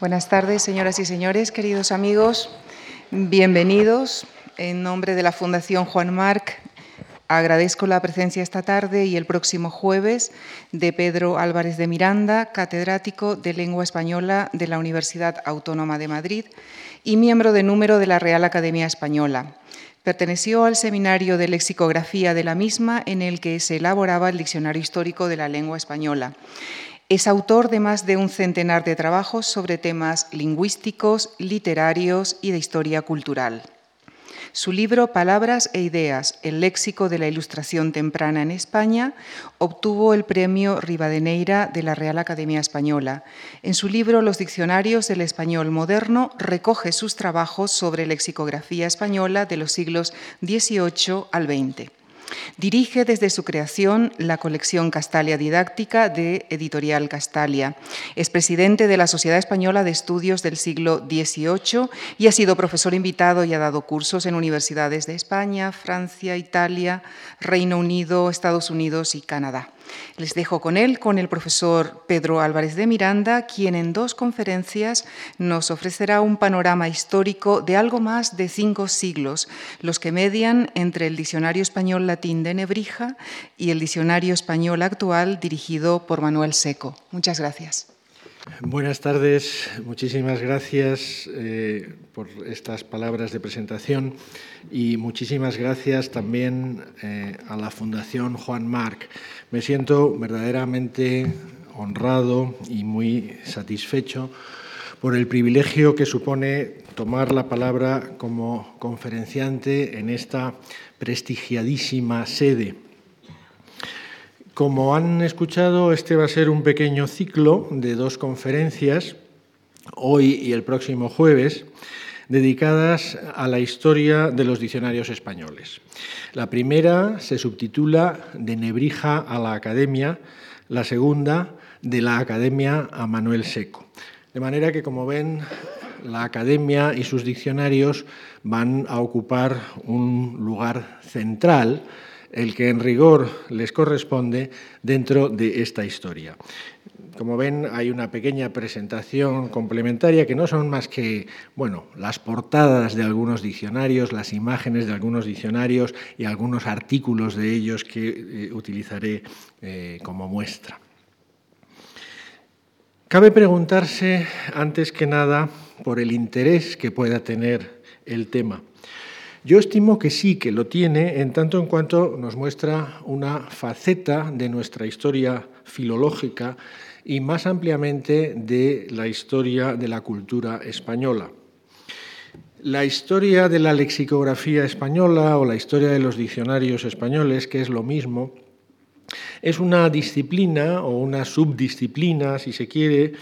Buenas tardes, señoras y señores, queridos amigos. Bienvenidos. En nombre de la Fundación Juan Marc, agradezco la presencia esta tarde y el próximo jueves de Pedro Álvarez de Miranda, catedrático de Lengua Española de la Universidad Autónoma de Madrid y miembro de número de la Real Academia Española. Perteneció al seminario de lexicografía de la misma en el que se elaboraba el Diccionario Histórico de la Lengua Española. Es autor de más de un centenar de trabajos sobre temas lingüísticos, literarios y de historia cultural. Su libro Palabras e Ideas, el léxico de la ilustración temprana en España, obtuvo el premio Rivadeneira de la Real Academia Española. En su libro Los diccionarios del español moderno recoge sus trabajos sobre lexicografía española de los siglos XVIII al XX. Dirige desde su creación la colección Castalia Didáctica de Editorial Castalia. Es presidente de la Sociedad Española de Estudios del siglo XVIII y ha sido profesor invitado y ha dado cursos en universidades de España, Francia, Italia, Reino Unido, Estados Unidos y Canadá. Les dejo con él, con el profesor Pedro Álvarez de Miranda, quien en dos conferencias nos ofrecerá un panorama histórico de algo más de cinco siglos, los que median entre el Diccionario Español Latín de Nebrija y el Diccionario Español actual dirigido por Manuel Seco. Muchas gracias. Buenas tardes, muchísimas gracias eh, por estas palabras de presentación y muchísimas gracias también eh, a la Fundación Juan Marc. Me siento verdaderamente honrado y muy satisfecho por el privilegio que supone tomar la palabra como conferenciante en esta prestigiadísima sede como han escuchado, este va a ser un pequeño ciclo de dos conferencias, hoy y el próximo jueves, dedicadas a la historia de los diccionarios españoles. La primera se subtitula De Nebrija a la Academia, la segunda de la Academia a Manuel Seco. De manera que, como ven, la Academia y sus diccionarios van a ocupar un lugar central el que en rigor les corresponde dentro de esta historia. Como ven, hay una pequeña presentación complementaria que no son más que bueno, las portadas de algunos diccionarios, las imágenes de algunos diccionarios y algunos artículos de ellos que eh, utilizaré eh, como muestra. Cabe preguntarse, antes que nada, por el interés que pueda tener el tema. Yo estimo que sí, que lo tiene, en tanto en cuanto nos muestra una faceta de nuestra historia filológica y más ampliamente de la historia de la cultura española. La historia de la lexicografía española o la historia de los diccionarios españoles, que es lo mismo, es una disciplina o una subdisciplina, si se quiere,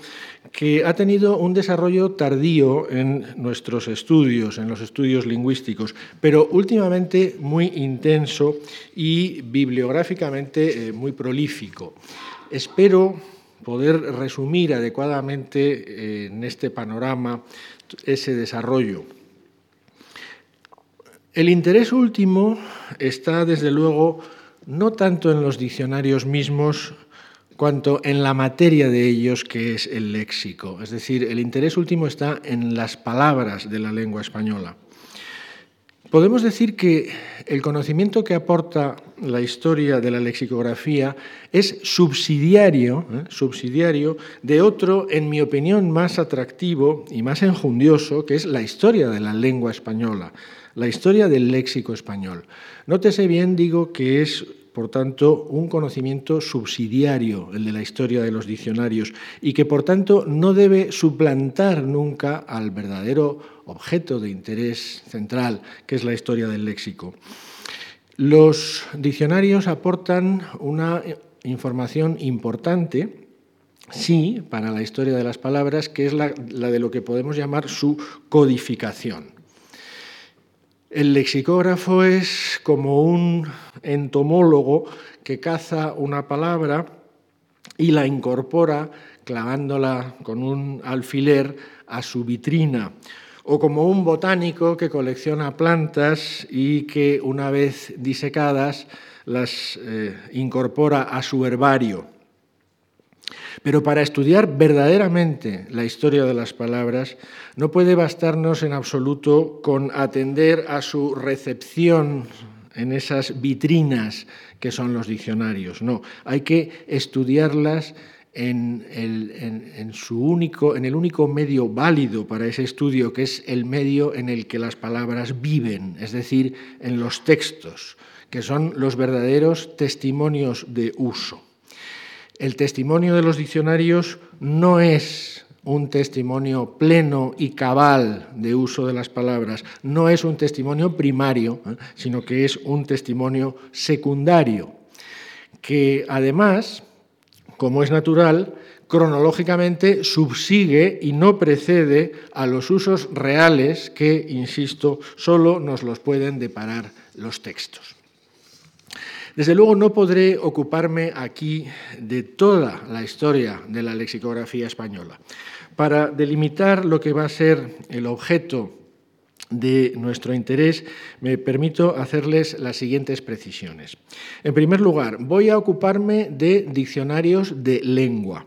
que ha tenido un desarrollo tardío en nuestros estudios, en los estudios lingüísticos, pero últimamente muy intenso y bibliográficamente eh, muy prolífico. Espero poder resumir adecuadamente eh, en este panorama ese desarrollo. El interés último está, desde luego, no tanto en los diccionarios mismos, cuanto en la materia de ellos, que es el léxico. Es decir, el interés último está en las palabras de la lengua española. Podemos decir que el conocimiento que aporta la historia de la lexicografía es subsidiario, ¿eh? subsidiario de otro, en mi opinión, más atractivo y más enjundioso, que es la historia de la lengua española, la historia del léxico español. Nótese bien, digo, que es por tanto, un conocimiento subsidiario, el de la historia de los diccionarios, y que, por tanto, no debe suplantar nunca al verdadero objeto de interés central, que es la historia del léxico. Los diccionarios aportan una información importante, sí, para la historia de las palabras, que es la, de lo que podemos llamar su codificación. El lexicógrafo es como un entomólogo que caza una palabra y la incorpora clavándola con un alfiler a su vitrina, o como un botánico que colecciona plantas y que una vez disecadas las eh, incorpora a su herbario. Pero para estudiar verdaderamente la historia de las palabras no puede bastarnos en absoluto con atender a su recepción en esas vitrinas que son los diccionarios. No, hay que estudiarlas en el, único medio válido para ese estudio, que es el medio en el que las palabras viven, es decir, en los textos, que son los verdaderos testimonios de uso. El testimonio de los diccionarios no es un testimonio pleno y cabal de uso de las palabras, no es un testimonio primario, ¿eh? sino que es un testimonio secundario, que además, como es natural, cronológicamente subsigue y no precede a los usos reales que, insisto, solo nos los pueden deparar los textos. Desde luego no podré ocuparme aquí de toda la historia de la lexicografía española. Para delimitar lo que va a ser el objeto de nuestro interés, me permito hacerles las siguientes precisiones. En primer lugar, voy a ocuparme de diccionarios de lengua,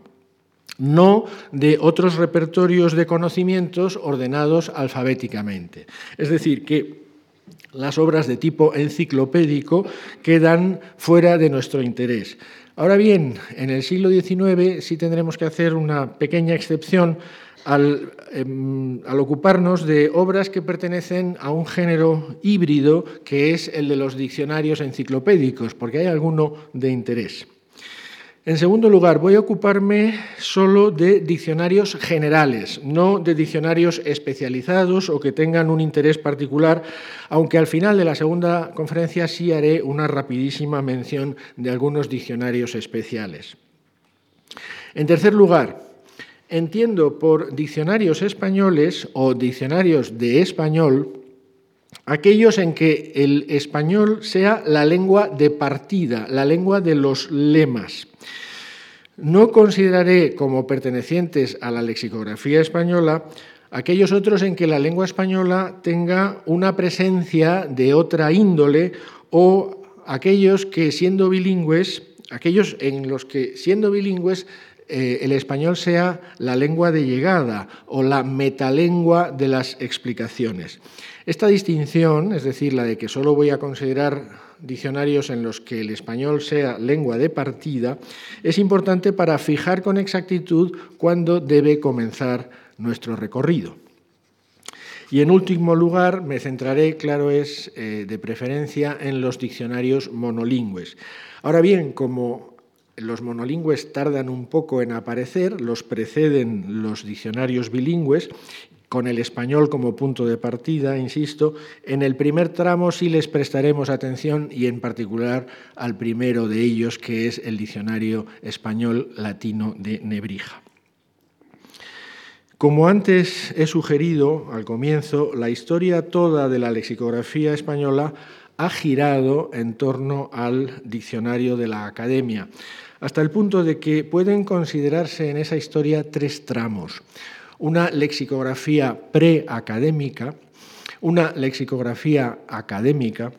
no de otros repertorios de conocimientos ordenados alfabéticamente. Es decir, que las obras de tipo enciclopédico quedan fuera de nuestro interés. Ahora bien, en el siglo XIX sí tendremos que hacer una pequeña excepción al, em, al, ocuparnos de obras que pertenecen a un género híbrido que es el de los diccionarios enciclopédicos, porque hay alguno de interés. En segundo lugar, voy a ocuparme solo de diccionarios generales, no de diccionarios especializados o que tengan un interés particular, aunque al final de la segunda conferencia sí haré una rapidísima mención de algunos diccionarios especiales. En tercer lugar, entiendo por diccionarios españoles o diccionarios de español aquellos en que el español sea la lengua de partida, la lengua de los lemas. No consideraré como pertenecientes a la lexicografía española aquellos otros en que la lengua española tenga una presencia de otra índole o aquellos que siendo bilingües, aquellos en los que siendo bilingües eh, el español sea la lengua de llegada o la metalengua de las explicaciones. Esta distinción, es decir, la de que solo voy a considerar diccionarios en los que el español sea lengua de partida, es importante para fijar con exactitud cuándo debe comenzar nuestro recorrido. Y en último lugar, me centraré, claro es, eh, de preferencia en los diccionarios monolingües. Ahora bien, como los monolingües tardan un poco en aparecer, los preceden los diccionarios bilingües con el español como punto de partida, insisto, en el primer tramo sí les prestaremos atención y en particular al primero de ellos, que es el Diccionario Español Latino de Nebrija. Como antes he sugerido al comienzo, la historia toda de la lexicografía española ha girado en torno al diccionario de la Academia, hasta el punto de que pueden considerarse en esa historia tres tramos una lexicografía preacadémica, una lexicografía académica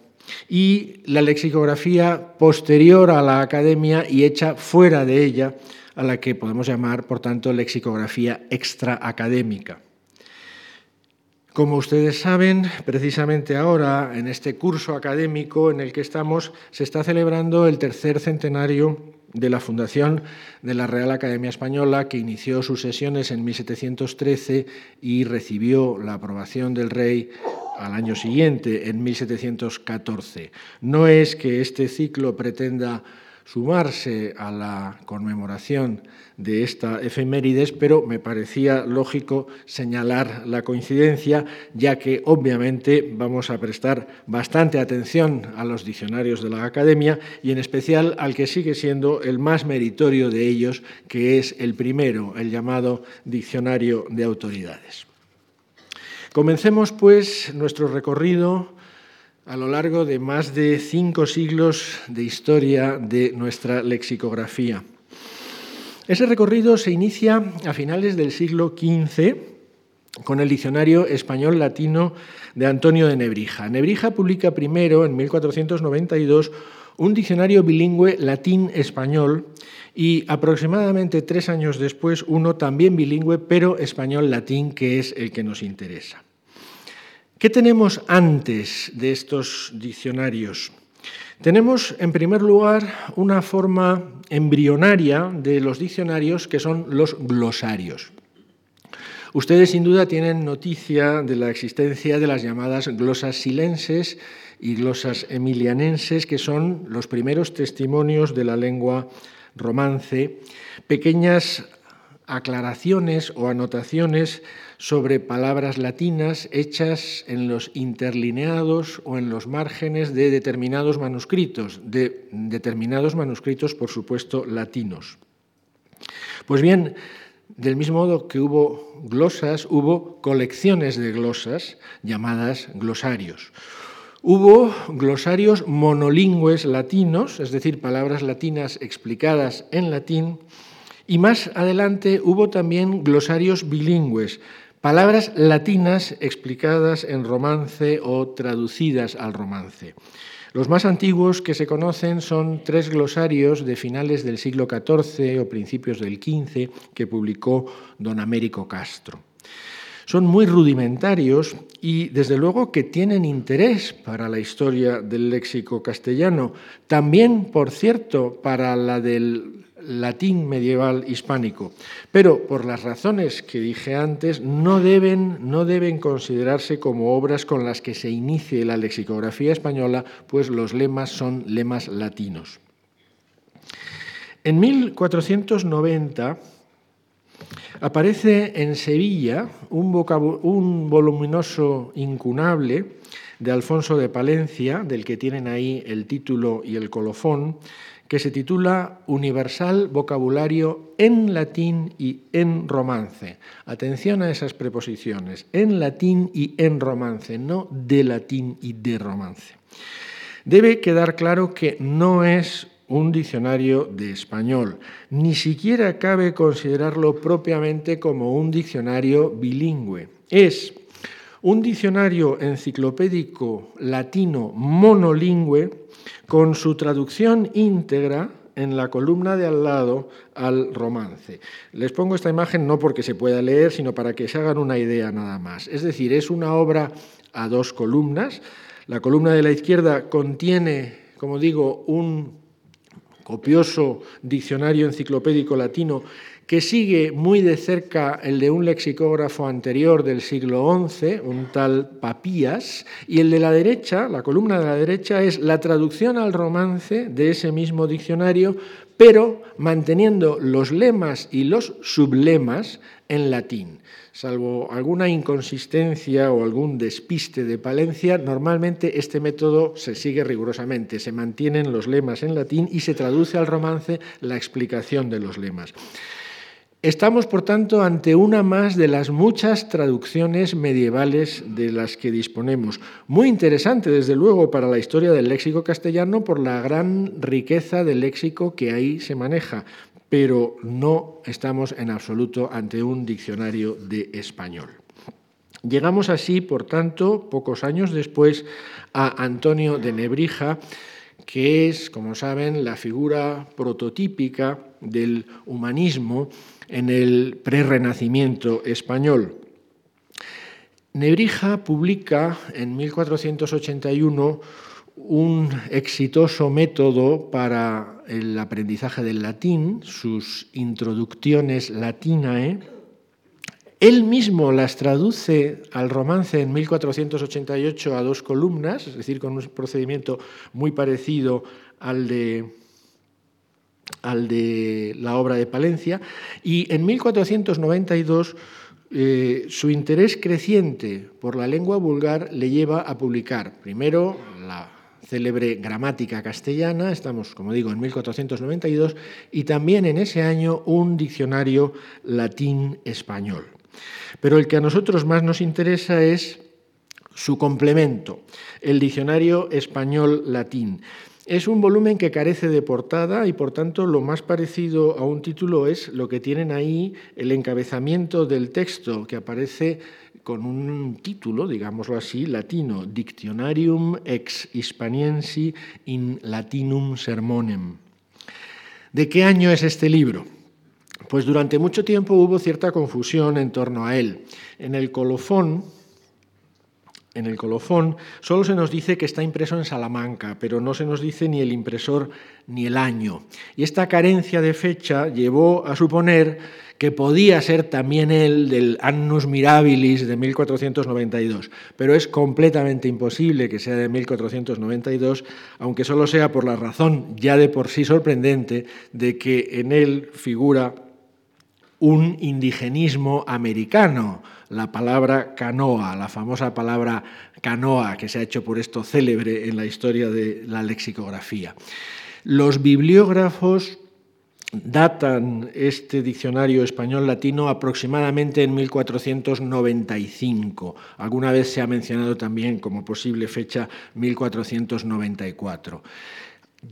y la lexicografía posterior a la academia y hecha fuera de ella, a la que podemos llamar, por tanto, lexicografía extraacadémica. Como ustedes saben, precisamente ahora, en este curso académico en el que estamos, se está celebrando el tercer centenario de la fundación de la Real Academia Española, que inició sus sesiones en 1713 y recibió la aprobación del rey al año siguiente, en 1714. No es que este ciclo pretenda sumarse a la conmemoración de esta efemérides, pero me parecía lógico señalar la coincidencia, ya que obviamente vamos a prestar bastante atención a los diccionarios de la Academia y en especial al que sigue siendo el más meritorio de ellos, que es el primero, el llamado Diccionario de Autoridades. Comencemos pues nuestro recorrido a lo largo de más de cinco siglos de historia de nuestra lexicografía. Ese recorrido se inicia a finales del siglo XV con el Diccionario Español Latino de Antonio de Nebrija. Nebrija publica primero, en 1492, un diccionario bilingüe latín-español y aproximadamente tres años después uno también bilingüe, pero español-latín, que es el que nos interesa. ¿Qué tenemos antes de estos diccionarios? Tenemos, en primer lugar, una forma embrionaria de los diccionarios que son los glosarios. Ustedes sin duda tienen noticia de la existencia de las llamadas glosas silenses y glosas emilianenses, que son los primeros testimonios de la lengua romance, pequeñas aclaraciones o anotaciones sobre palabras latinas hechas en los interlineados o en los márgenes de determinados manuscritos, de determinados manuscritos, por supuesto, latinos. Pues bien, del mismo modo que hubo glosas, hubo colecciones de glosas llamadas glosarios. Hubo glosarios monolingües latinos, es decir, palabras latinas explicadas en latín, y más adelante hubo también glosarios bilingües, palabras latinas explicadas en romance o traducidas al romance. Los más antiguos que se conocen son tres glosarios de finales del siglo XIV o principios del XV que publicó don Américo Castro. Son muy rudimentarios y desde luego que tienen interés para la historia del léxico castellano, también, por cierto, para la del latín medieval hispánico. Pero por las razones que dije antes, no deben, no deben considerarse como obras con las que se inicie la lexicografía española, pues los lemas son lemas latinos. En 1490 aparece en Sevilla un, un voluminoso incunable de Alfonso de Palencia, del que tienen ahí el título y el colofón, que se titula Universal Vocabulario en latín y en romance. Atención a esas preposiciones, en latín y en romance, no de latín y de romance. Debe quedar claro que no es un diccionario de español, ni siquiera cabe considerarlo propiamente como un diccionario bilingüe. Es un diccionario enciclopédico latino monolingüe con su traducción íntegra en la columna de al lado al romance. Les pongo esta imagen no porque se pueda leer, sino para que se hagan una idea nada más. Es decir, es una obra a dos columnas. La columna de la izquierda contiene, como digo, un copioso diccionario enciclopédico latino que sigue muy de cerca el de un lexicógrafo anterior del siglo XI, un tal Papías, y el de la derecha, la columna de la derecha, es la traducción al romance de ese mismo diccionario, pero manteniendo los lemas y los sublemas en latín. Salvo alguna inconsistencia o algún despiste de Palencia, normalmente este método se sigue rigurosamente. Se mantienen los lemas en latín y se traduce al romance la explicación de los lemas. Estamos, por tanto, ante una más de las muchas traducciones medievales de las que disponemos. Muy interesante, desde luego, para la historia del léxico castellano por la gran riqueza del léxico que ahí se maneja, pero no estamos en absoluto ante un diccionario de español. Llegamos así, por tanto, pocos años después, a Antonio de Nebrija, que es, como saben, la figura prototípica del humanismo en el prerrenacimiento español. Nebrija publica en 1481 un exitoso método para el aprendizaje del latín, sus introducciones latinae. Él mismo las traduce al romance en 1488 a dos columnas, es decir, con un procedimiento muy parecido al de al de la obra de Palencia, y en 1492 eh, su interés creciente por la lengua vulgar le lleva a publicar primero la célebre gramática castellana, estamos, como digo, en 1492, y también en ese año un diccionario latín-español. Pero el que a nosotros más nos interesa es su complemento, el diccionario español-latín. Es un volumen que carece de portada y por tanto lo más parecido a un título es lo que tienen ahí el encabezamiento del texto que aparece con un título, digámoslo así, latino, Dictionarium ex Hispaniensi in Latinum Sermonem. ¿De qué año es este libro? Pues durante mucho tiempo hubo cierta confusión en torno a él. En el colofón, en el colofón solo se nos dice que está impreso en Salamanca, pero no se nos dice ni el impresor ni el año. Y esta carencia de fecha llevó a suponer que podía ser también el del Annus Mirabilis de 1492, pero es completamente imposible que sea de 1492, aunque solo sea por la razón ya de por sí sorprendente de que en él figura un indigenismo americano, la palabra canoa, la famosa palabra canoa que se ha hecho por esto célebre en la historia de la lexicografía. Los bibliógrafos datan este diccionario español latino aproximadamente en 1495. Alguna vez se ha mencionado también como posible fecha 1494.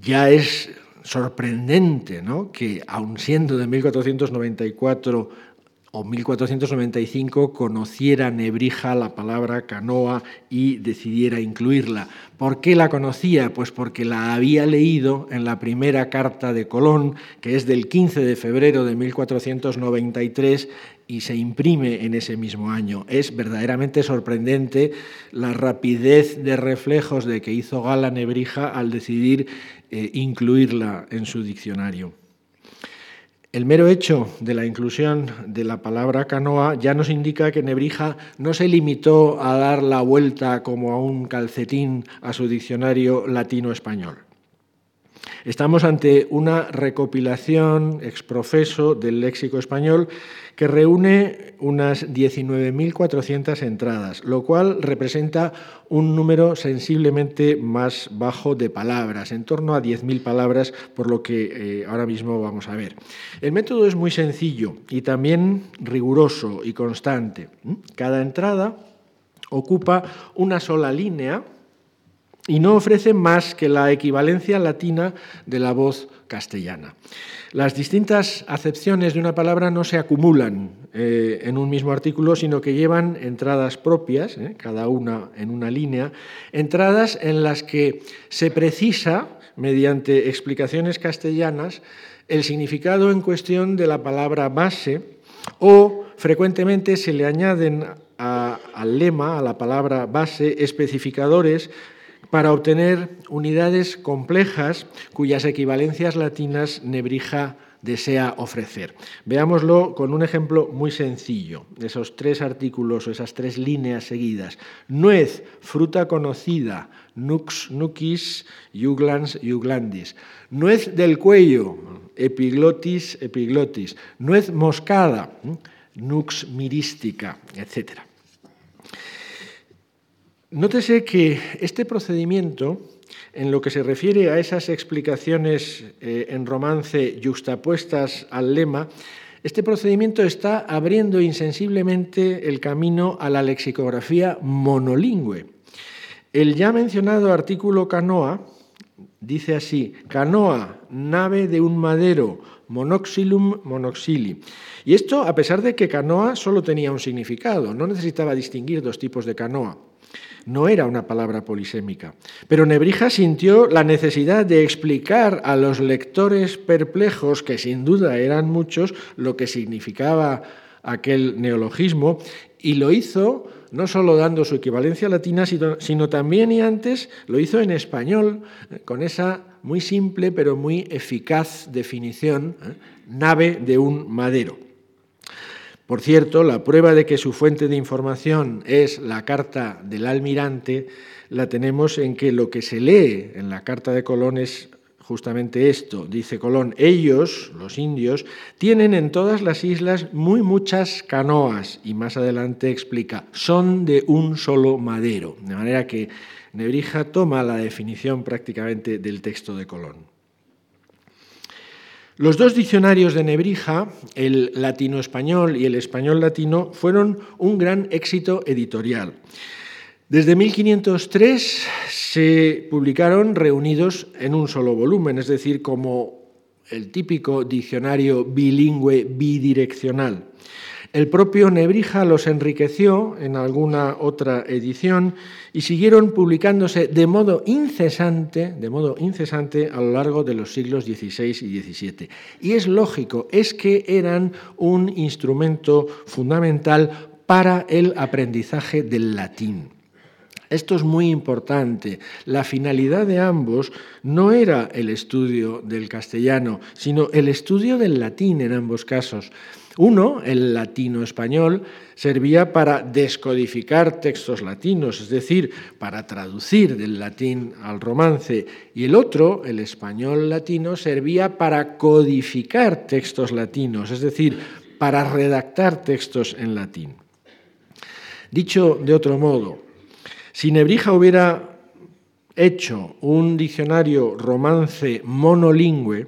Ya es sorprendente ¿no? que, aun siendo de 1494 o 1495, conociera Nebrija la palabra canoa y decidiera incluirla. ¿Por qué la conocía? Pues porque la había leído en la primera carta de Colón, que es del 15 de febrero de 1493 y se imprime en ese mismo año. Es verdaderamente sorprendente la rapidez de reflejos de que hizo gala Nebrija al decidir eh, incluirla en su diccionario. El mero hecho de la inclusión de la palabra canoa ya nos indica que Nebrija no se limitó a dar la vuelta como a un calcetín a su diccionario latino-español. Estamos ante una recopilación exprofeso del léxico español que reúne unas 19.400 entradas, lo cual representa un número sensiblemente más bajo de palabras, en torno a 10.000 palabras, por lo que eh, ahora mismo vamos a ver. El método es muy sencillo y también riguroso y constante. Cada entrada ocupa una sola línea, y no ofrece más que la equivalencia latina de la voz castellana. Las distintas acepciones de una palabra no se acumulan eh, en un mismo artículo, sino que llevan entradas propias, eh, cada una en una línea, entradas en las que se precisa, mediante explicaciones castellanas, el significado en cuestión de la palabra base o frecuentemente se le añaden al lema, a la palabra base, especificadores para obtener unidades complejas cuyas equivalencias latinas Nebrija desea ofrecer. Veámoslo con un ejemplo muy sencillo, esos tres artículos o esas tres líneas seguidas. Nuez, fruta conocida, nux, nuquis, juglans, juglandis. Nuez del cuello, epiglotis, epiglotis. Nuez moscada, nux mirística, etc. Nótese que este procedimiento, en lo que se refiere a esas explicaciones eh, en romance juxtapuestas al lema, este procedimiento está abriendo insensiblemente el camino a la lexicografía monolingüe. El ya mencionado artículo canoa dice así, canoa, nave de un madero, monoxilum monoxili. Y esto a pesar de que canoa solo tenía un significado, no necesitaba distinguir dos tipos de canoa no era una palabra polisémica. Pero Nebrija sintió la necesidad de explicar a los lectores perplejos, que sin duda eran muchos, lo que significaba aquel neologismo, y lo hizo no solo dando su equivalencia latina, sino, también y antes lo hizo en español, eh, con esa muy simple pero muy eficaz definición, ¿eh? nave de un madero. Por cierto, la prueba de que su fuente de información es la carta del almirante la tenemos en que lo que se lee en la carta de Colón es justamente esto. Dice Colón, ellos, los indios, tienen en todas las islas muy muchas canoas y más adelante explica, son de un solo madero. De manera que Nebrija toma la definición prácticamente del texto de Colón. Los dos diccionarios de Nebrija, el latino-español y el español-latino, fueron un gran éxito editorial. Desde 1503 se publicaron reunidos en un solo volumen, es decir, como el típico diccionario bilingüe bidireccional. El propio Nebrija los enriqueció en alguna otra edición y siguieron publicándose de modo incesante, de modo incesante a lo largo de los siglos XVI y XVII. Y es lógico, es que eran un instrumento fundamental para el aprendizaje del latín. Esto es muy importante. La finalidad de ambos no era el estudio del castellano, sino el estudio del latín en ambos casos. Uno, el latino español, servía para descodificar textos latinos, es decir, para traducir del latín al romance, y el otro, el español latino, servía para codificar textos latinos, es decir, para redactar textos en latín. Dicho de otro modo, si Nebrija hubiera hecho un diccionario romance monolingüe,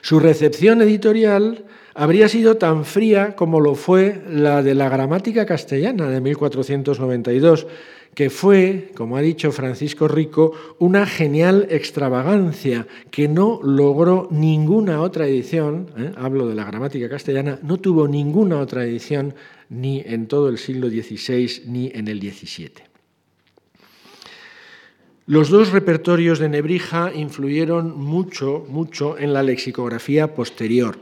su recepción editorial habría sido tan fría como lo fue la de la gramática castellana de 1492, que fue, como ha dicho Francisco Rico, una genial extravagancia que no logró ninguna otra edición, ¿eh? hablo de la gramática castellana, no tuvo ninguna otra edición ni en todo el siglo XVI ni en el XVII. Los dos repertorios de Nebrija influyeron mucho, mucho en la lexicografía posterior.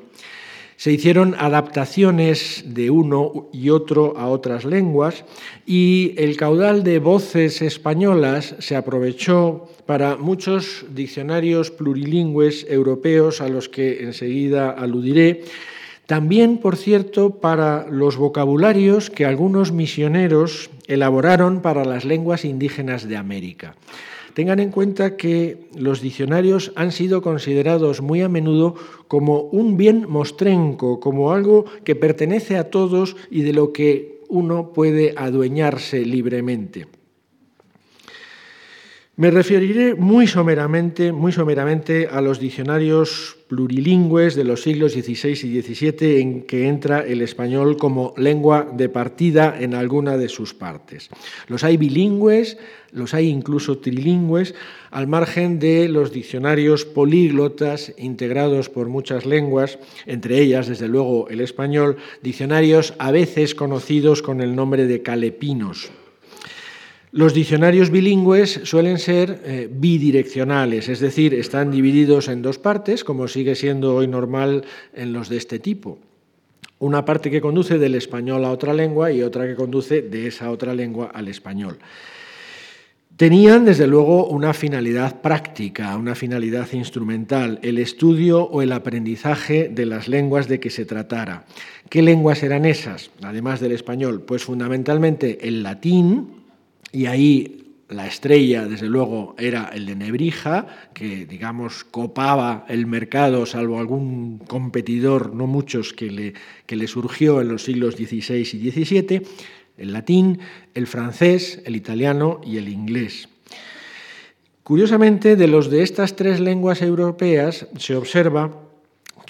Se hicieron adaptaciones de uno y otro a otras lenguas y el caudal de voces españolas se aprovechó para muchos diccionarios plurilingües europeos a los que enseguida aludiré. También, por cierto, para los vocabularios que algunos misioneros elaboraron para las lenguas indígenas de América. Tengan en cuenta que los diccionarios han sido considerados muy a menudo como un bien mostrenco, como algo que pertenece a todos y de lo que uno puede adueñarse libremente. Me referiré muy someramente, muy someramente a los diccionarios plurilingües de los siglos XVI y XVII en que entra el español como lengua de partida en alguna de sus partes. Los hay bilingües, los hay incluso trilingües, al margen de los diccionarios políglotas integrados por muchas lenguas, entre ellas, desde luego, el español, diccionarios a veces conocidos con el nombre de calepinos. Los diccionarios bilingües suelen ser eh, bidireccionales, es decir, están divididos en dos partes, como sigue siendo hoy normal en los de este tipo. Una parte que conduce del español a otra lengua y otra que conduce de esa otra lengua al español. Tenían, desde luego, una finalidad práctica, una finalidad instrumental, el estudio o el aprendizaje de las lenguas de que se tratara. ¿Qué lenguas eran esas, además del español? Pues fundamentalmente el latín, y ahí la estrella, desde luego, era el de Nebrija, que, digamos, copaba el mercado, salvo algún competidor, no muchos, que le, que le surgió en los siglos XVI y XVII, el latín, el francés, el italiano y el inglés. Curiosamente, de los de estas tres lenguas europeas se observa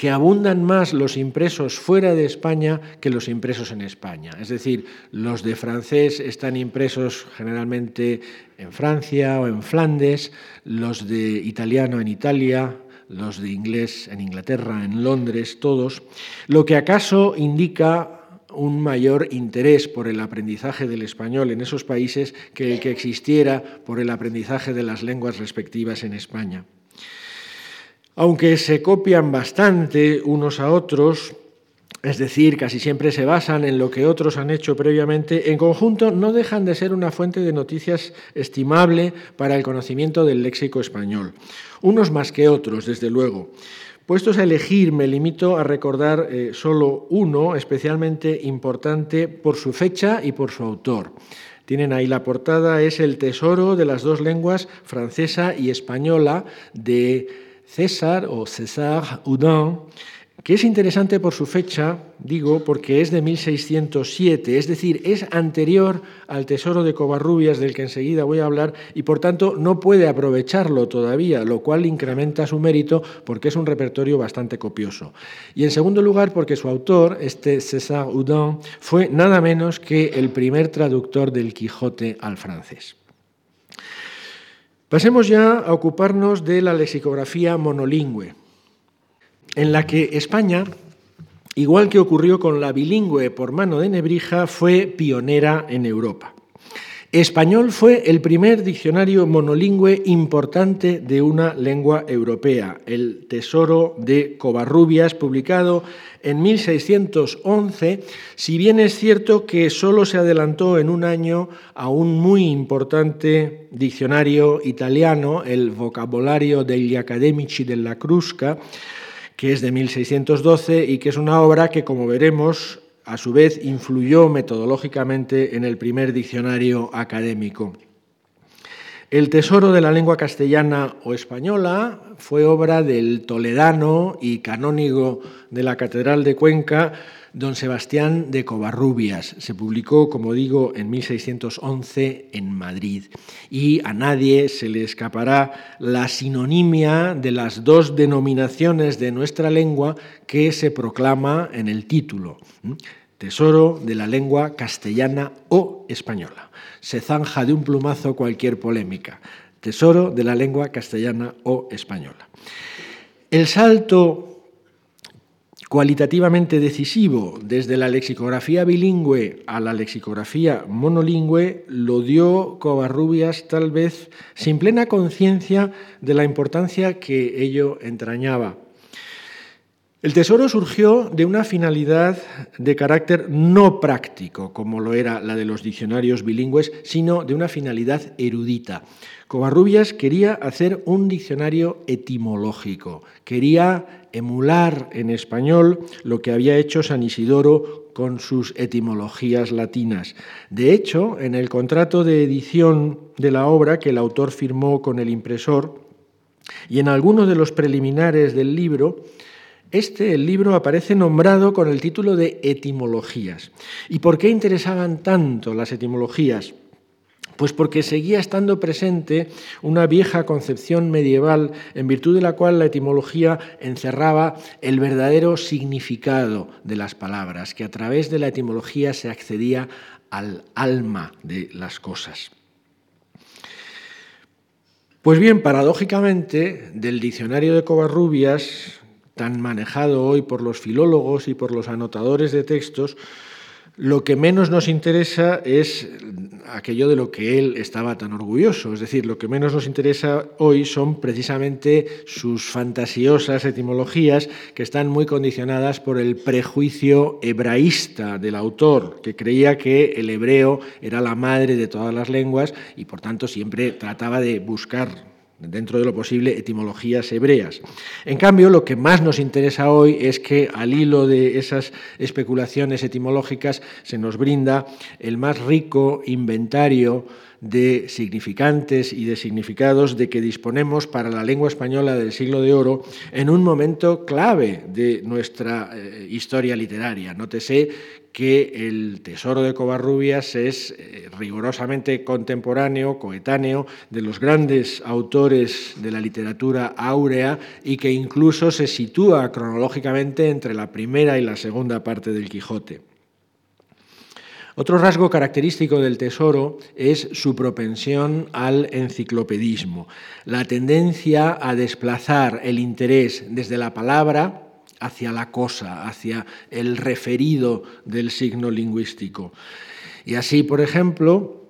que abundan más los impresos fuera de España que los impresos en España. Es decir, los de francés están impresos generalmente en Francia o en Flandes, los de italiano en Italia, los de inglés en Inglaterra, en Londres, todos, lo que acaso indica un mayor interés por el aprendizaje del español en esos países que el que existiera por el aprendizaje de las lenguas respectivas en España. Aunque se copian bastante unos a otros, es decir, casi siempre se basan en lo que otros han hecho previamente, en conjunto no dejan de ser una fuente de noticias estimable para el conocimiento del léxico español. Unos más que otros, desde luego. Puestos a elegir, me limito a recordar eh, solo uno especialmente importante por su fecha y por su autor. Tienen ahí la portada, es el tesoro de las dos lenguas francesa y española de César o César Houdin, que es interesante por su fecha, digo, porque es de 1607, es decir, es anterior al Tesoro de Covarrubias del que enseguida voy a hablar y por tanto no puede aprovecharlo todavía, lo cual incrementa su mérito porque es un repertorio bastante copioso. Y en segundo lugar porque su autor, este César Houdin, fue nada menos que el primer traductor del Quijote al francés. Pasemos ya a ocuparnos de la lexicografía monolingüe, en la que España igual que ocurrió con la bilingüe por mano de Nebrija, fue pionera en Europa. Español fue el primer diccionario monolingüe importante de una lengua europea, el Tesoro de Covarrubias, publicado en 1611, si bien es cierto que solo se adelantó en un año a un muy importante diccionario italiano, el Vocabolario degli Accademici della Crusca, que es de 1612 y que es una obra que, como veremos, a su vez influyó metodológicamente en el primer diccionario académico. El tesoro de la lengua castellana o española fue obra del toledano y canónigo de la Catedral de Cuenca, don Sebastián de Covarrubias. Se publicó, como digo, en 1611 en Madrid. Y a nadie se le escapará la sinonimia de las dos denominaciones de nuestra lengua que se proclama en el título. Tesoro de la lengua castellana o española. Se zanja de un plumazo cualquier polémica. Tesoro de la lengua castellana o española. El salto cualitativamente decisivo desde la lexicografía bilingüe a la lexicografía monolingüe lo dio Covarrubias tal vez sin plena conciencia de la importancia que ello entrañaba. El tesoro surgió de una finalidad de carácter no práctico, como lo era la de los diccionarios bilingües, sino de una finalidad erudita. Covarrubias quería hacer un diccionario etimológico, quería emular en español lo que había hecho San Isidoro con sus etimologías latinas. De hecho, en el contrato de edición de la obra que el autor firmó con el impresor y en algunos de los preliminares del libro, este, el libro, aparece nombrado con el título de Etimologías. ¿Y por qué interesaban tanto las etimologías? Pues porque seguía estando presente una vieja concepción medieval en virtud de la cual la etimología encerraba el verdadero significado de las palabras, que a través de la etimología se accedía al alma de las cosas. Pues bien, paradójicamente, del diccionario de Covarrubias tan manejado hoy por los filólogos y por los anotadores de textos, lo que menos nos interesa es aquello de lo que él estaba tan orgulloso. Es decir, lo que menos nos interesa hoy son precisamente sus fantasiosas etimologías que están muy condicionadas por el prejuicio hebraísta del autor, que creía que el hebreo era la madre de todas las lenguas y por tanto siempre trataba de buscar dentro de lo posible, etimologías hebreas. En cambio, lo que más nos interesa hoy es que al hilo de esas especulaciones etimológicas se nos brinda el más rico inventario de significantes y de significados de que disponemos para la lengua española del siglo de oro en un momento clave de nuestra eh, historia literaria. Nótese que el Tesoro de Covarrubias es eh, rigurosamente contemporáneo, coetáneo de los grandes autores de la literatura áurea y que incluso se sitúa cronológicamente entre la primera y la segunda parte del Quijote. Otro rasgo característico del tesoro es su propensión al enciclopedismo, la tendencia a desplazar el interés desde la palabra hacia la cosa, hacia el referido del signo lingüístico. Y así, por ejemplo,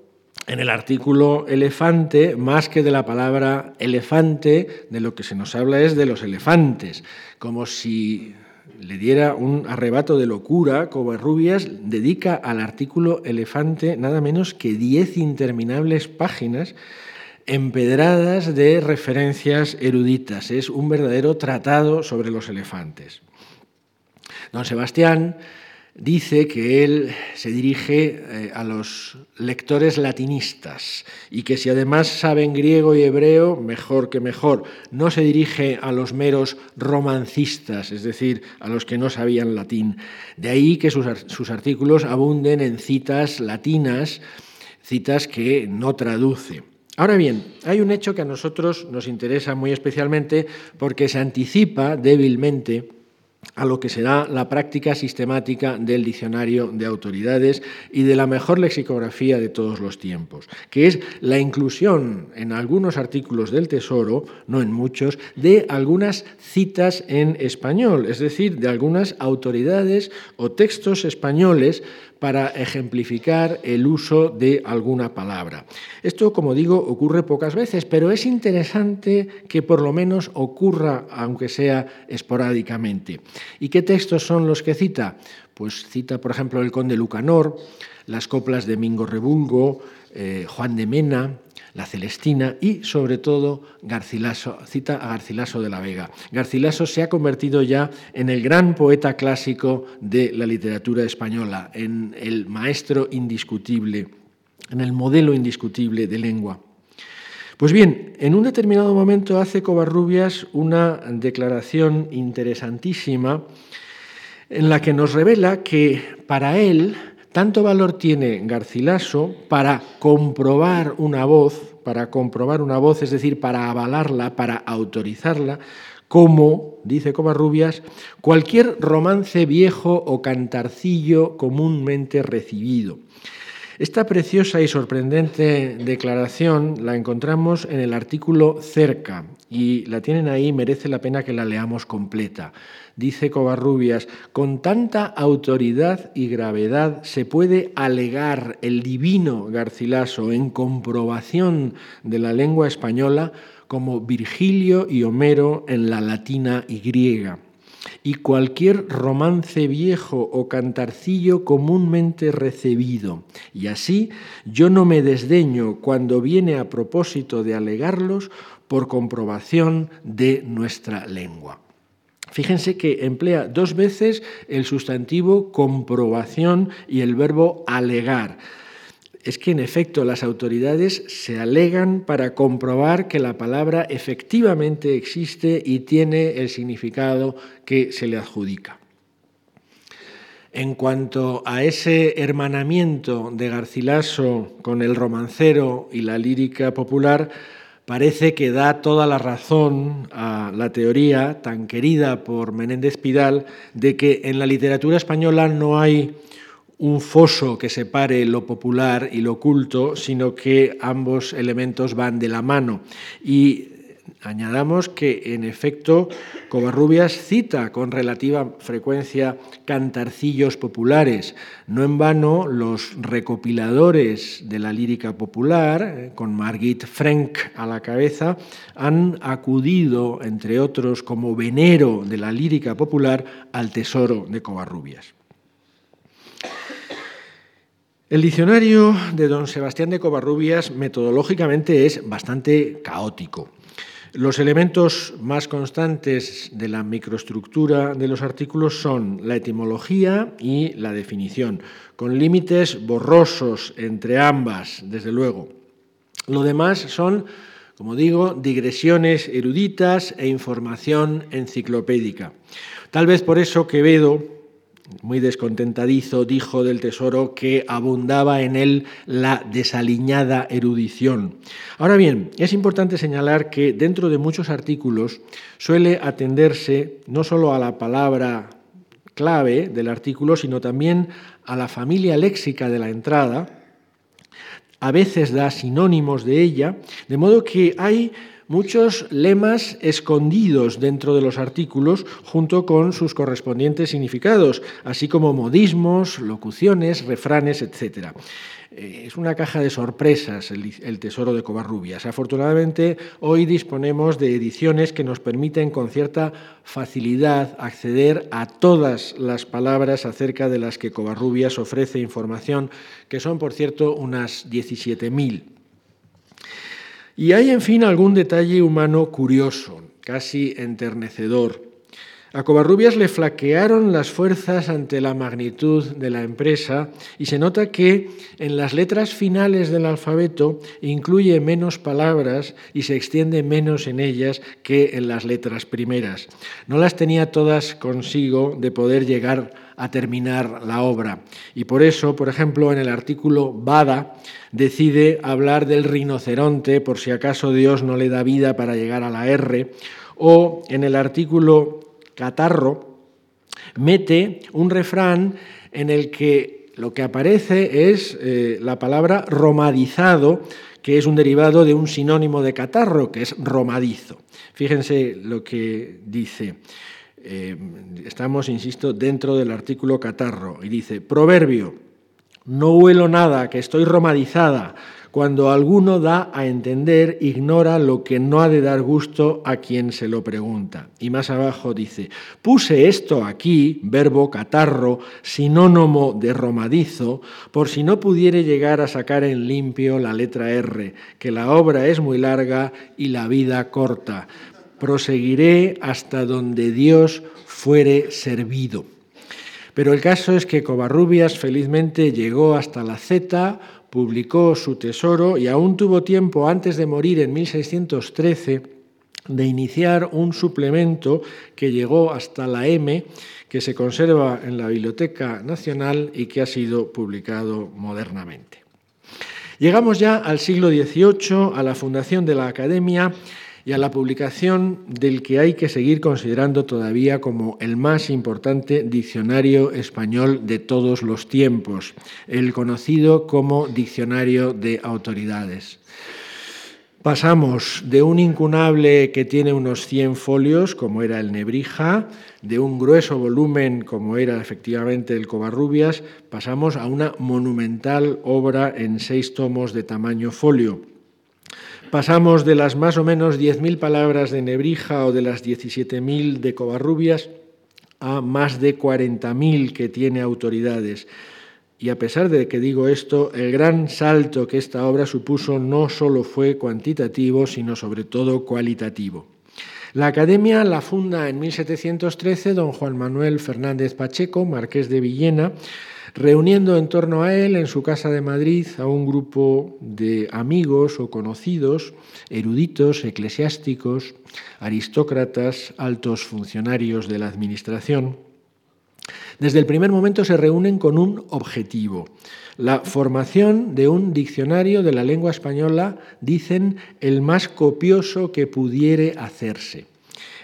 en el artículo elefante, más que de la palabra elefante, de lo que se nos habla es de los elefantes, como si le diera un arrebato de locura, Covarrubias dedica al artículo elefante nada menos que diez interminables páginas empedradas de referencias eruditas. Es un verdadero tratado sobre los elefantes. Don Sebastián dice que él se dirige eh, a los lectores latinistas y que si además saben griego y hebreo, mejor que mejor. No se dirige a los meros romancistas, es decir, a los que no sabían latín. De ahí que sus, sus artículos abunden en citas latinas, citas que no traduce. Ahora bien, hay un hecho que a nosotros nos interesa muy especialmente porque se anticipa débilmente a lo que será la práctica sistemática del diccionario de autoridades y de la mejor lexicografía de todos los tiempos, que es la inclusión en algunos artículos del Tesoro, no en muchos, de algunas citas en español, es decir, de algunas autoridades o textos españoles para ejemplificar el uso de alguna palabra. Esto, como digo, ocurre pocas veces, pero es interesante que por lo menos ocurra, aunque sea esporádicamente. ¿Y qué textos son los que cita? Pues cita, por ejemplo, el conde Lucanor, las coplas de Mingo Rebulgo, eh, Juan de Mena, la Celestina y sobre todo Garcilaso, cita a Garcilaso de la Vega. Garcilaso se ha convertido ya en el gran poeta clásico de la literatura española, en el maestro indiscutible, en el modelo indiscutible de lengua. Pues bien, en un determinado momento hace Covarrubias una declaración interesantísima en la que nos revela que para él tanto valor tiene Garcilaso para comprobar una voz, para comprobar una voz, es decir, para avalarla, para autorizarla, como, dice Covarrubias, cualquier romance viejo o cantarcillo comúnmente recibido. Esta preciosa y sorprendente declaración la encontramos en el artículo cerca y la tienen ahí, merece la pena que la leamos completa. Dice Covarrubias, con tanta autoridad y gravedad se puede alegar el divino Garcilaso en comprobación de la lengua española como Virgilio y Homero en la latina y griega y cualquier romance viejo o cantarcillo comúnmente recibido. Y así yo no me desdeño cuando viene a propósito de alegarlos por comprobación de nuestra lengua. Fíjense que emplea dos veces el sustantivo comprobación y el verbo alegar es que en efecto las autoridades se alegan para comprobar que la palabra efectivamente existe y tiene el significado que se le adjudica. En cuanto a ese hermanamiento de Garcilaso con el romancero y la lírica popular, parece que da toda la razón a la teoría tan querida por Menéndez Pidal de que en la literatura española no hay un foso que separe lo popular y lo culto, sino que ambos elementos van de la mano. Añadamos que, en efecto, Covarrubias cita con relativa frecuencia cantarcillos populares. No en vano, los recopiladores de la lírica popular, eh, con Margit Frank a la cabeza, han acudido, entre otros, como venero de la lírica popular al tesoro de Covarrubias. El diccionario de don Sebastián de Covarrubias metodológicamente es bastante caótico. Los elementos más constantes de la microestructura de los artículos son la etimología y la definición, con límites borrosos entre ambas, desde luego. Lo demás son, como digo, digresiones eruditas e información enciclopédica. Tal vez por eso Quevedo muy descontentadizo, dijo del tesoro que abundaba en él la desaliñada erudición. Ahora bien, es importante señalar que dentro de muchos artículos suele atenderse no solo a la palabra clave del artículo, sino también a la familia léxica de la entrada, a veces da sinónimos de ella, de modo que hay muchos lemas escondidos dentro de los artículos junto con sus correspondientes significados, así como modismos, locuciones, refranes, etc. Eh, es una caja de sorpresas el, tesoro de Covarrubias. Afortunadamente, hoy disponemos de ediciones que nos permiten con cierta facilidad acceder a todas las palabras acerca de las que Covarrubias ofrece información, que son, por cierto, unas 17.000. Y hay, en fin, algún detalle humano curioso, casi enternecedor. A Covarrubias le flaquearon las fuerzas ante la magnitud de la empresa y se nota que en las letras finales del alfabeto incluye menos palabras y se extiende menos en ellas que en las letras primeras. No las tenía todas consigo de poder llegar a terminar la obra. Y por eso, por ejemplo, en el artículo Bada decide hablar del rinoceronte por si acaso Dios no le da vida para llegar a la R, o en el artículo Catarro mete un refrán en el que lo que aparece es eh, la palabra romadizado, que es un derivado de un sinónimo de catarro, que es romadizo. Fíjense lo que dice. Eh, estamos, insisto, dentro del artículo catarro y dice, proverbio, no huelo nada, que estoy romadizada. Cuando alguno da a entender, ignora lo que no ha de dar gusto a quien se lo pregunta. Y más abajo dice, puse esto aquí, verbo catarro, sinónimo de romadizo, por si no pudiere llegar a sacar en limpio la letra R, que la obra es muy larga y la vida corta. Proseguiré hasta donde Dios fuere servido. Pero el caso es que Covarrubias felizmente llegó hasta la Z, publicó su tesoro y aún tuvo tiempo antes de morir en 1613 de iniciar un suplemento que llegó hasta la M, que se conserva en la Biblioteca Nacional y que ha sido publicado modernamente. Llegamos ya al siglo XVIII, a la fundación de la Academia y a la publicación del que hay que seguir considerando todavía como el más importante diccionario español de todos los tiempos, el conocido como Diccionario de Autoridades. Pasamos de un incunable que tiene unos 100 folios, como era el Nebrija, de un grueso volumen, como era efectivamente el Covarrubias, pasamos a una monumental obra en seis tomos de tamaño folio. Pasamos de las más o menos 10.000 palabras de Nebrija o de las 17.000 de Covarrubias a más de 40.000 que tiene autoridades. Y a pesar de que digo esto, el gran salto que esta obra supuso no solo fue cuantitativo, sino sobre todo cualitativo. La academia la funda en 1713 don Juan Manuel Fernández Pacheco, marqués de Villena, reuniendo en torno a él en su casa de Madrid a un grupo de amigos o conocidos, eruditos, eclesiásticos, aristócratas, altos funcionarios de la Administración. Desde el primer momento se reúnen con un objetivo, la formación de un diccionario de la lengua española, dicen, el más copioso que pudiere hacerse.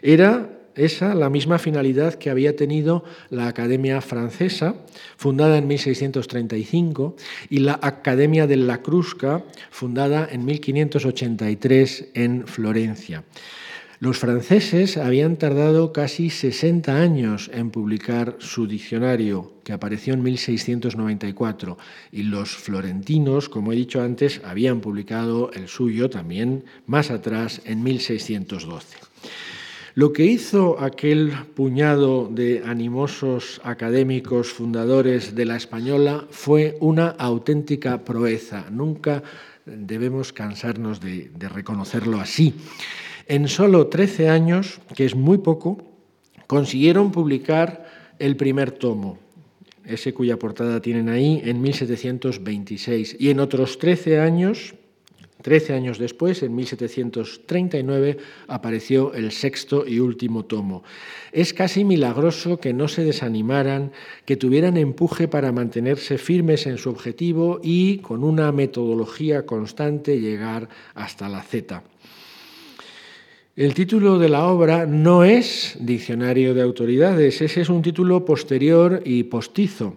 Era esa la misma finalidad que había tenido la Academia Francesa, fundada en 1635, y la Academia de la Crusca, fundada en 1583 en Florencia. Los franceses habían tardado casi 60 años en publicar su diccionario, que apareció en 1694, y los florentinos, como he dicho antes, habían publicado el suyo también más atrás, en 1612. Lo que hizo aquel puñado de animosos académicos fundadores de la española fue una auténtica proeza. Nunca debemos cansarnos de, reconocerlo así. En solo 13 años, que es muy poco, consiguieron publicar el primer tomo, ese cuya portada tienen ahí, en 1726. Y en otros 13 años, Trece años después, en 1739, apareció el sexto y último tomo. Es casi milagroso que no se desanimaran, que tuvieran empuje para mantenerse firmes en su objetivo y, con una metodología constante, llegar hasta la Z. El título de la obra no es Diccionario de Autoridades, ese es un título posterior y postizo.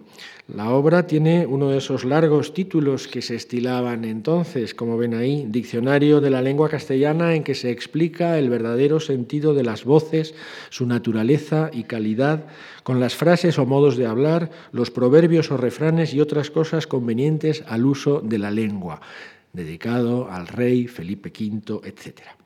La obra tiene uno de esos largos títulos que se estilaban entonces, como ven ahí, Diccionario de la lengua castellana en que se explica el verdadero sentido de las voces, su naturaleza y calidad, con las frases o modos de hablar, los proverbios o refranes y otras cosas convenientes al uso de la lengua, dedicado al rey Felipe V, etc.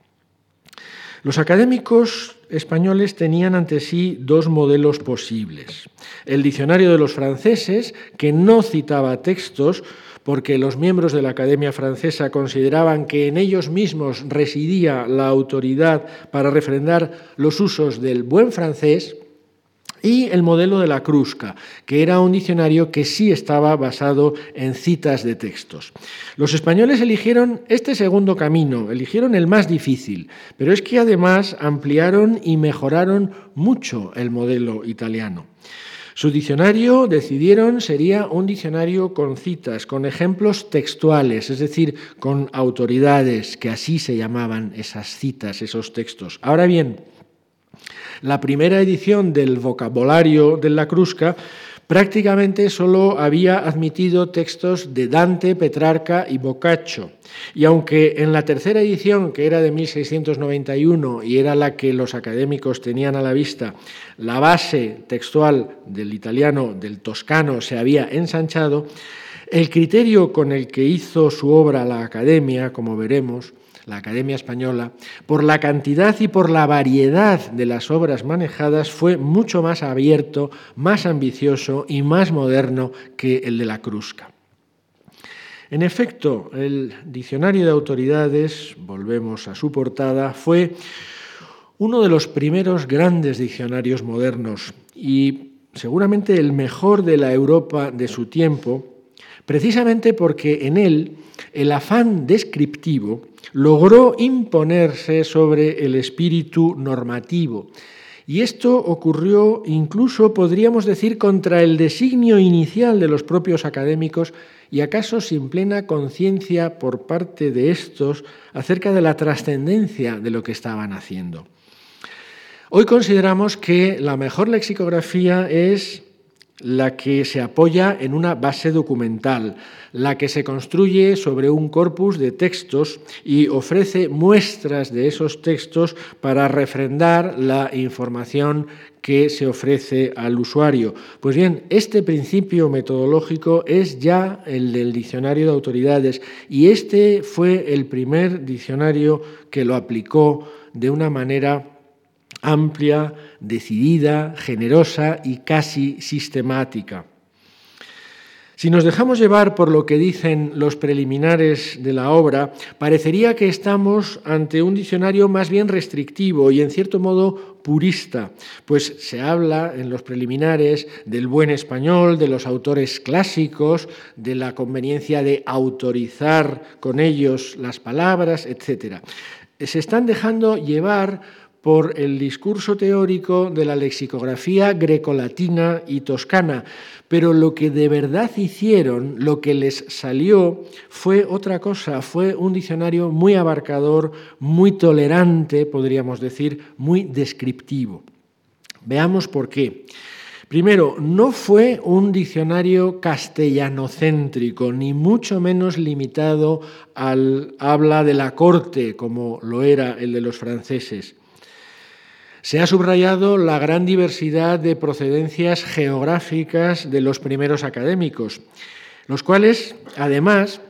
Los académicos españoles tenían ante sí dos modelos posibles. El diccionario de los franceses, que no citaba textos, porque los miembros de la Academia Francesa consideraban que en ellos mismos residía la autoridad para refrendar los usos del buen francés, y el modelo de la Crusca, que era un diccionario que sí estaba basado en citas de textos. Los españoles eligieron este segundo camino, eligieron el más difícil, pero es que además ampliaron y mejoraron mucho el modelo italiano. Su diccionario, decidieron, sería un diccionario con citas, con ejemplos textuales, es decir, con autoridades, que así se llamaban esas citas, esos textos. Ahora bien, La primera edición del vocabulario de la Crusca prácticamente solo había admitido textos de Dante, Petrarca y Boccaccio. Y aunque en la tercera edición, que era de 1691 y era la que los académicos tenían a la vista, la base textual del italiano, del toscano, se había ensanchado, el criterio con el que hizo su obra la academia, como veremos, la Academia Española, por la cantidad y por la variedad de las obras manejadas, fue mucho más abierto, más ambicioso y más moderno que el de la Crusca. En efecto, el Diccionario de Autoridades, volvemos a su portada, fue uno de los primeros grandes diccionarios modernos y seguramente el mejor de la Europa de su tiempo, precisamente porque en él el afán descriptivo logró imponerse sobre el espíritu normativo. Y esto ocurrió incluso, podríamos decir, contra el designio inicial de los propios académicos y acaso sin plena conciencia por parte de estos acerca de la trascendencia de lo que estaban haciendo. Hoy consideramos que la mejor lexicografía es la que se apoya en una base documental, la que se construye sobre un corpus de textos y ofrece muestras de esos textos para refrendar la información que se ofrece al usuario. Pues bien, este principio metodológico es ya el del diccionario de autoridades y este fue el primer diccionario que lo aplicó de una manera amplia, decidida, generosa y casi sistemática. Si nos dejamos llevar por lo que dicen los preliminares de la obra, parecería que estamos ante un diccionario más bien restrictivo y en cierto modo purista, pues se habla en los preliminares del buen español, de los autores clásicos, de la conveniencia de autorizar con ellos las palabras, etc. Se están dejando llevar por el discurso teórico de la lexicografía grecolatina y toscana, pero lo que de verdad hicieron, lo que les salió, fue otra cosa, fue un diccionario muy abarcador, muy tolerante, podríamos decir, muy descriptivo. Veamos por qué. Primero, no fue un diccionario castellanocéntrico, ni mucho menos limitado al habla de la corte, como lo era el de los franceses. Se ha subrayado la gran diversidad de procedencias geográficas de los primeros académicos, los cuales, además,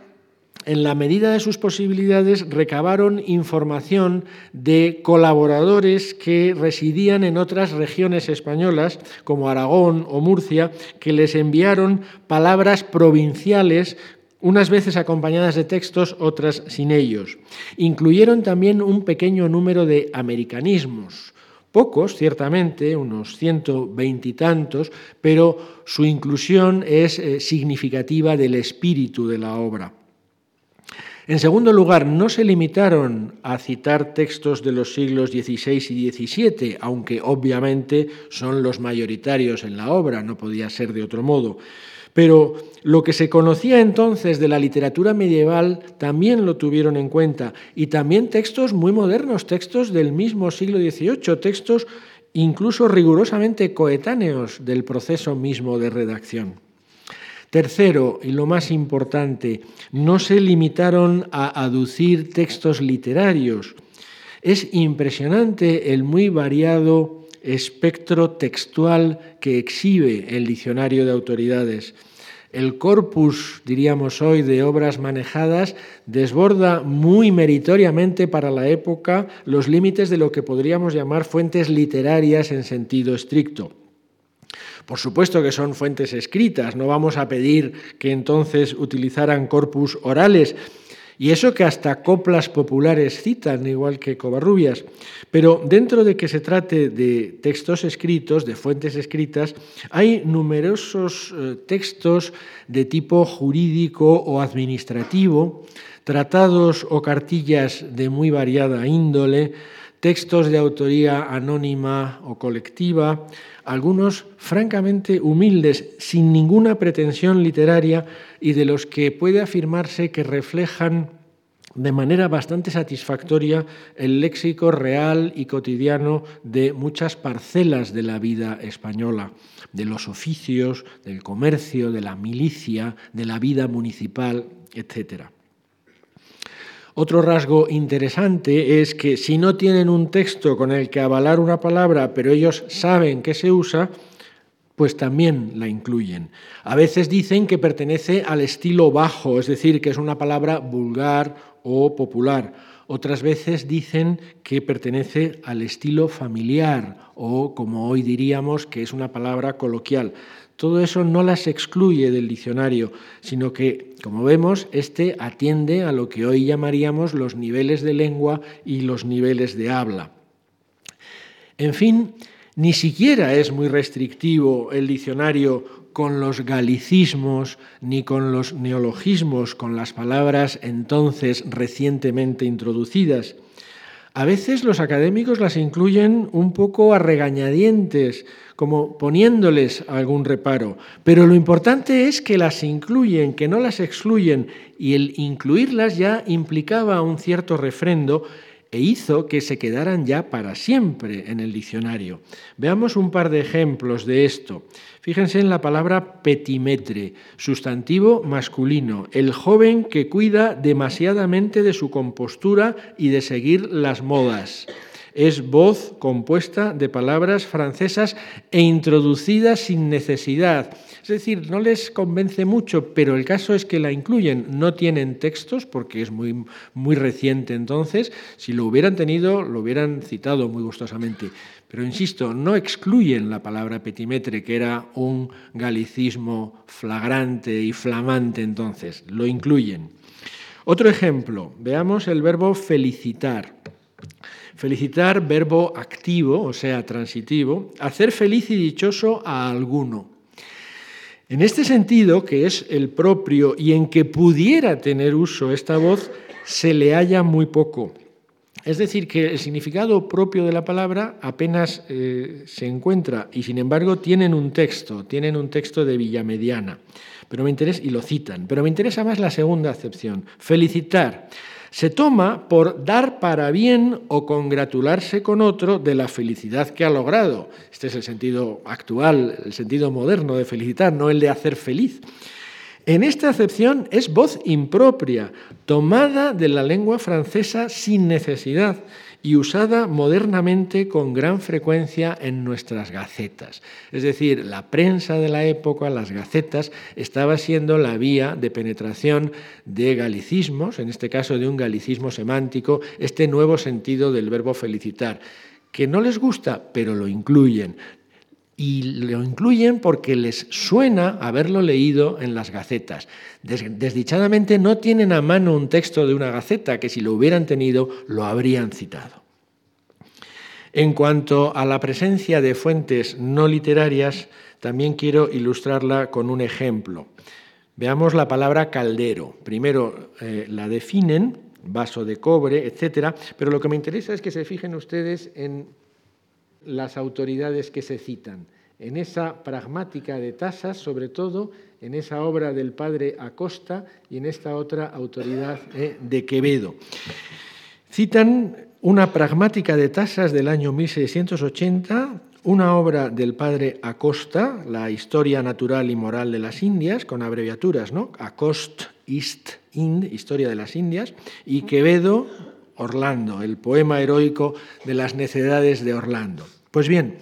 en la medida de sus posibilidades, recabaron información de colaboradores que residían en otras regiones españolas, como Aragón o Murcia, que les enviaron palabras provinciales unas veces acompañadas de textos, otras sin ellos. Incluyeron también un pequeño número de americanismos, Pocos, ciertamente, unos ciento veintitantos, pero su inclusión es eh, significativa del espíritu de la obra. En segundo lugar, no se limitaron a citar textos de los siglos XVI y XVII, aunque obviamente son los mayoritarios en la obra, no podía ser de otro modo. Pero lo que se conocía entonces de la literatura medieval también lo tuvieron en cuenta y también textos muy modernos, textos del mismo siglo XVIII, textos incluso rigurosamente coetáneos del proceso mismo de redacción. Tercero, y lo más importante, no se limitaron a aducir textos literarios. Es impresionante el muy variado espectro textual que exhibe el diccionario de autoridades. El corpus, diríamos hoy, de obras manejadas desborda muy meritoriamente para la época los límites de lo que podríamos llamar fuentes literarias en sentido estricto. Por supuesto que son fuentes escritas, no vamos a pedir que entonces utilizaran corpus orales, y eso que hasta coplas populares citan, igual que Covarrubias. Pero dentro de que se trate de textos escritos, de fuentes escritas, hay numerosos eh, textos de tipo jurídico o administrativo, tratados o cartillas de muy variada índole, textos de autoría anónima o colectiva, algunos francamente humildes, sin ninguna pretensión literaria y de los que puede afirmarse que reflejan de manera bastante satisfactoria el léxico real y cotidiano de muchas parcelas de la vida española, de los oficios, del comercio, de la milicia, de la vida municipal, etc. Otro rasgo interesante es que si no tienen un texto con el que avalar una palabra, pero ellos saben que se usa, pues también la incluyen. A veces dicen que pertenece al estilo bajo, es decir, que es una palabra vulgar o popular. Otras veces dicen que pertenece al estilo familiar o, como hoy diríamos, que es una palabra coloquial. Todo eso no las excluye del diccionario, sino que, como vemos, este atiende a lo que hoy llamaríamos los niveles de lengua y los niveles de habla. En fin, ni siquiera es muy restrictivo el diccionario con los galicismos ni con los neologismos, con las palabras entonces recientemente introducidas. A veces los académicos las incluyen un poco a regañadientes, como poniéndoles algún reparo, pero lo importante es que las incluyen, que no las excluyen, y el incluirlas ya implicaba un cierto refrendo e hizo que se quedaran ya para siempre en el diccionario. Veamos un par de ejemplos de esto. Fíjense en la palabra petimetre, sustantivo masculino, el joven que cuida demasiadamente de su compostura y de seguir las modas es voz compuesta de palabras francesas e introducida sin necesidad. Es decir, no les convence mucho, pero el caso es que la incluyen. No tienen textos porque es muy, muy reciente entonces. Si lo hubieran tenido, lo hubieran citado muy gustosamente. Pero insisto, no excluyen la palabra petimetre, que era un galicismo flagrante y flamante entonces. Lo incluyen. Otro ejemplo, veamos el verbo felicitar. Felicitar, verbo activo, o sea, transitivo, hacer feliz y dichoso a alguno. En este sentido, que es el propio y en que pudiera tener uso esta voz, se le halla muy poco. Es decir, que el significado propio de la palabra apenas eh, se encuentra y sin embargo tienen un texto, tienen un texto de Villamediana, pero me interesa, y lo citan, pero me interesa más la segunda acepción, felicitar se toma por dar para bien o congratularse con otro de la felicidad que ha logrado. Este es el sentido actual, el sentido moderno de felicitar, no el de hacer feliz. En esta acepción es voz impropia, tomada de la lengua francesa sin necesidad y usada modernamente con gran frecuencia en nuestras gacetas. Es decir, la prensa de la época, las gacetas, estaba siendo la vía de penetración de galicismos, en este caso de un galicismo semántico, este nuevo sentido del verbo felicitar, que no les gusta, pero lo incluyen. Y lo incluyen porque les suena haberlo leído en las gacetas. Desdichadamente no tienen a mano un texto de una gaceta que si lo hubieran tenido lo habrían citado. En cuanto a la presencia de fuentes no literarias, también quiero ilustrarla con un ejemplo. Veamos la palabra caldero. Primero eh, la definen, vaso de cobre, etc. Pero lo que me interesa es que se fijen ustedes en las autoridades que se citan, en esa pragmática de tasas, sobre todo en esa obra del padre Acosta y en esta otra autoridad eh, de Quevedo. Citan una pragmática de tasas del año 1680, una obra del padre Acosta, la historia natural y moral de las Indias, con abreviaturas, ¿no? Acost, East, Ind, historia de las Indias, y Quevedo, Orlando, el poema heroico de las necedades de Orlando. Pues bien,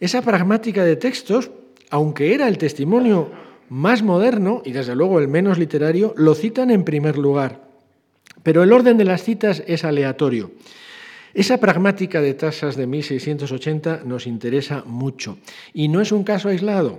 esa pragmática de textos, aunque era el testimonio más moderno y desde luego el menos literario, lo citan en primer lugar. Pero el orden de las citas es aleatorio. Esa pragmática de tasas de 1680 nos interesa mucho y no es un caso aislado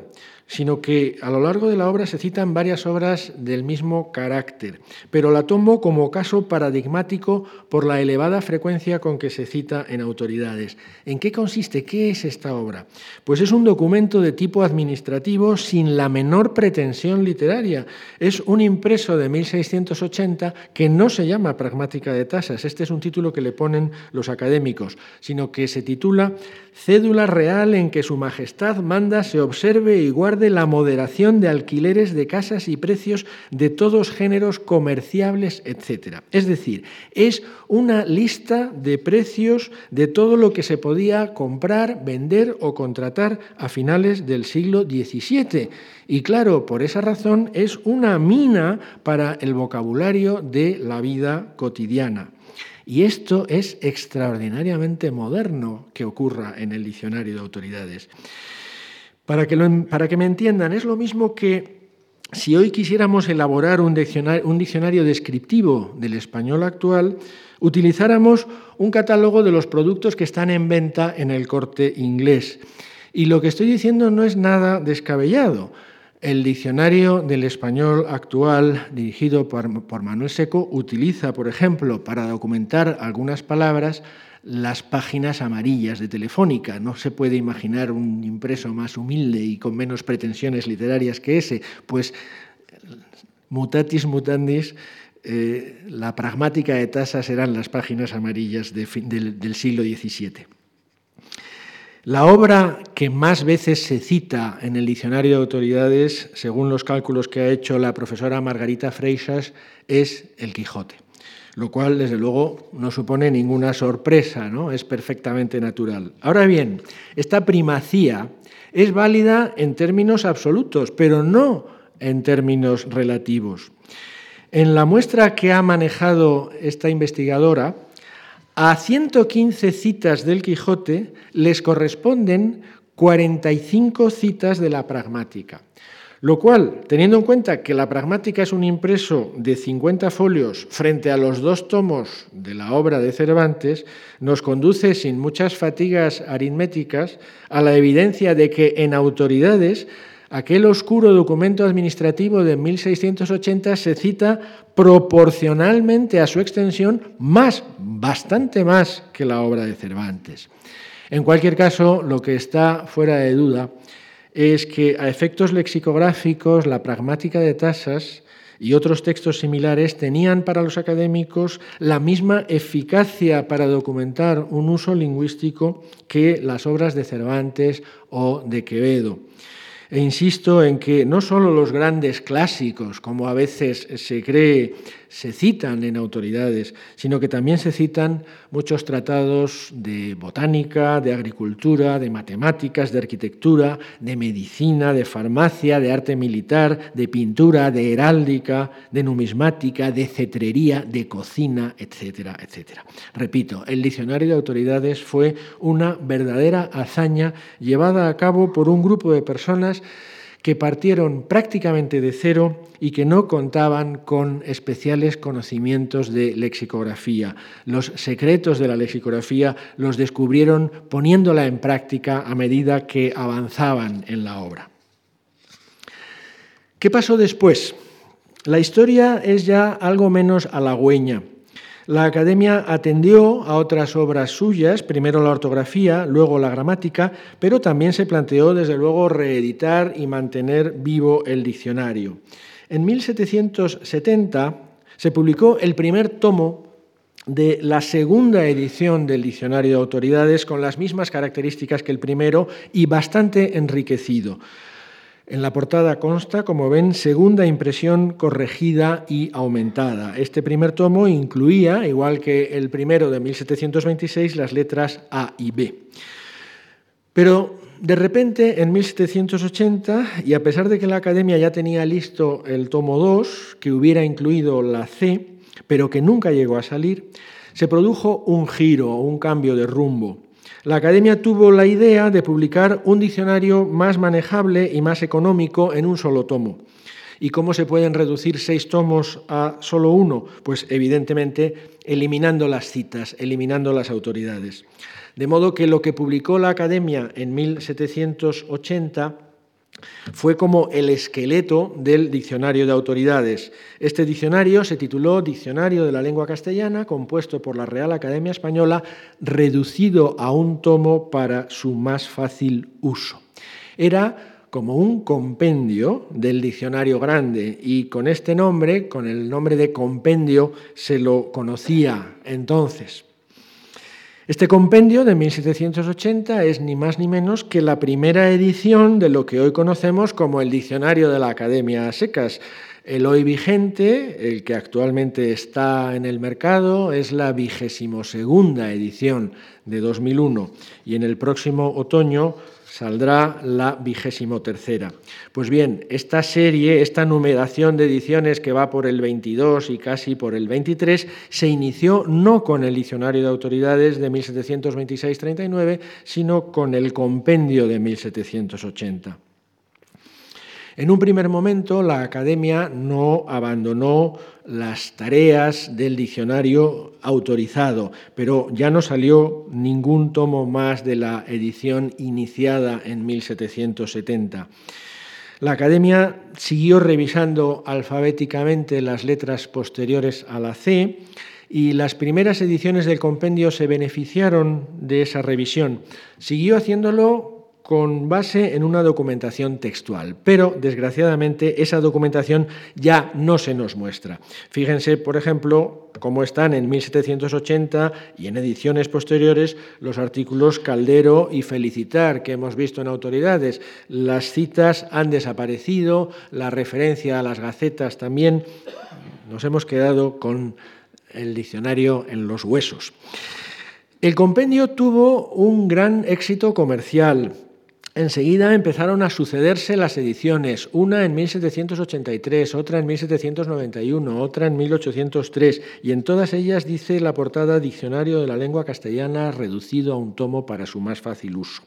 sino que a lo largo de la obra se citan varias obras del mismo carácter, pero la tomo como caso paradigmático por la elevada frecuencia con que se cita en autoridades. ¿En qué consiste? ¿Qué es esta obra? Pues es un documento de tipo administrativo sin la menor pretensión literaria. Es un impreso de 1680 que no se llama Pragmática de Tasas, este es un título que le ponen los académicos, sino que se titula Cédula real en que Su Majestad manda se observe igual lugar de la moderación de alquileres de casas y precios de todos géneros comerciables, etc. Es decir, es una lista de precios de todo lo que se podía comprar, vender o contratar a finales del siglo XVII. Y claro, por esa razón es una mina para el vocabulario de la vida cotidiana. Y esto es extraordinariamente moderno que ocurra en el diccionario de autoridades. Para que, me entiendan, es lo mismo que si hoy quisiéramos elaborar un diccionario descriptivo del español actual, utilizáramos un catálogo de los productos que están en venta en el corte inglés. Y lo que estoy diciendo no es nada descabellado. El diccionario del español actual, dirigido por, Manuel Seco, utiliza, por ejemplo, para documentar algunas palabras, las páginas amarillas de Telefónica. No se puede imaginar un impreso más humilde y con menos pretensiones literarias que ese. Pues mutatis mutandis, eh, la pragmática de tasas eran las páginas amarillas del siglo XVII. La obra que más veces se cita en el diccionario de autoridades, según los cálculos que ha hecho la profesora Margarita Freixas, es El Quijote, lo cual desde luego no supone ninguna sorpresa, ¿no? es perfectamente natural. Ahora bien, esta primacía es válida en términos absolutos, pero no en términos relativos. En la muestra que ha manejado esta investigadora, a 115 citas del Quijote les corresponden 45 citas de la pragmática. Lo cual, teniendo en cuenta que la pragmática es un impreso de 50 folios frente a los dos tomos de la obra de Cervantes, nos conduce sin muchas fatigas aritméticas a la evidencia de que en autoridades aquel oscuro documento administrativo de 1680 se cita proporcionalmente a su extensión más, bastante más que la obra de Cervantes. En cualquier caso, lo que está fuera de duda es que a efectos lexicográficos, la pragmática de tasas y otros textos similares tenían para los académicos la misma eficacia para documentar un uso lingüístico que las obras de Cervantes o de Quevedo. E insisto en que no solo los grandes clásicos, como a veces se cree, se citan en autoridades, sino que también se citan muchos tratados de botánica, de agricultura, de matemáticas, de arquitectura, de medicina, de farmacia, de arte militar, de pintura, de heráldica, de numismática, de cetrería, de cocina, etcétera, etcétera. Repito, el diccionario de autoridades fue una verdadera hazaña llevada a cabo por un grupo de personas que partieron prácticamente de cero y que no contaban con especiales conocimientos de lexicografía. Los secretos de la lexicografía los descubrieron poniéndola en práctica a medida que avanzaban en la obra. ¿Qué pasó después? La historia es ya algo menos halagüeña. La Academia atendió a otras obras suyas, primero la ortografía, luego la gramática, pero también se planteó, desde luego, reeditar y mantener vivo el diccionario. En 1770 se publicó el primer tomo de la segunda edición del Diccionario de Autoridades con las mismas características que el primero y bastante enriquecido. En la portada consta, como ven, segunda impresión corregida y aumentada. Este primer tomo incluía, igual que el primero de 1726, las letras A y B. Pero de repente, en 1780, y a pesar de que la Academia ya tenía listo el tomo 2, que hubiera incluido la C, pero que nunca llegó a salir, se produjo un giro, un cambio de rumbo la Academia tuvo la idea de publicar un diccionario más manejable y más económico en un solo tomo. ¿Y cómo se pueden reducir seis tomos a solo uno? Pues evidentemente eliminando las citas, eliminando las autoridades. De modo que lo que publicó la Academia en 1780 fue como el esqueleto del diccionario de autoridades. Este diccionario se tituló Diccionario de la Lengua Castellana, compuesto por la Real Academia Española, reducido a un tomo para su más fácil uso. Era como un compendio del diccionario grande y con este nombre, con el nombre de compendio, se lo conocía entonces. Este compendio de 1780 es ni más ni menos que la primera edición de lo que hoy conocemos como el Diccionario de la Academia Secas. El hoy vigente, el que actualmente está en el mercado, es la vigésimo segunda edición de 2001 y en el próximo otoño saldrá la vigésimo tercera. Pues bien, esta serie, esta numeración de ediciones que va por el 22 y casi por el 23, se inició no con el Diccionario de Autoridades de 1726-39, sino con el Compendio de 1780. En un primer momento, la Academia no abandonó las tareas del diccionario autorizado, pero ya no salió ningún tomo más de la edición iniciada en 1770. La Academia siguió revisando alfabéticamente las letras posteriores a la C y las primeras ediciones del compendio se beneficiaron de esa revisión. Siguió haciéndolo con base en una documentación textual, pero desgraciadamente esa documentación ya no se nos muestra. Fíjense, por ejemplo, cómo están en 1780 y en ediciones posteriores los artículos Caldero y Felicitar que hemos visto en autoridades. Las citas han desaparecido, la referencia a las gacetas también. Nos hemos quedado con el diccionario en los huesos. El compendio tuvo un gran éxito comercial, Enseguida empezaron a sucederse las ediciones, una en 1783, otra en 1791, otra en 1803, y en todas ellas dice la portada Diccionario de la lengua castellana reducido a un tomo para su más fácil uso.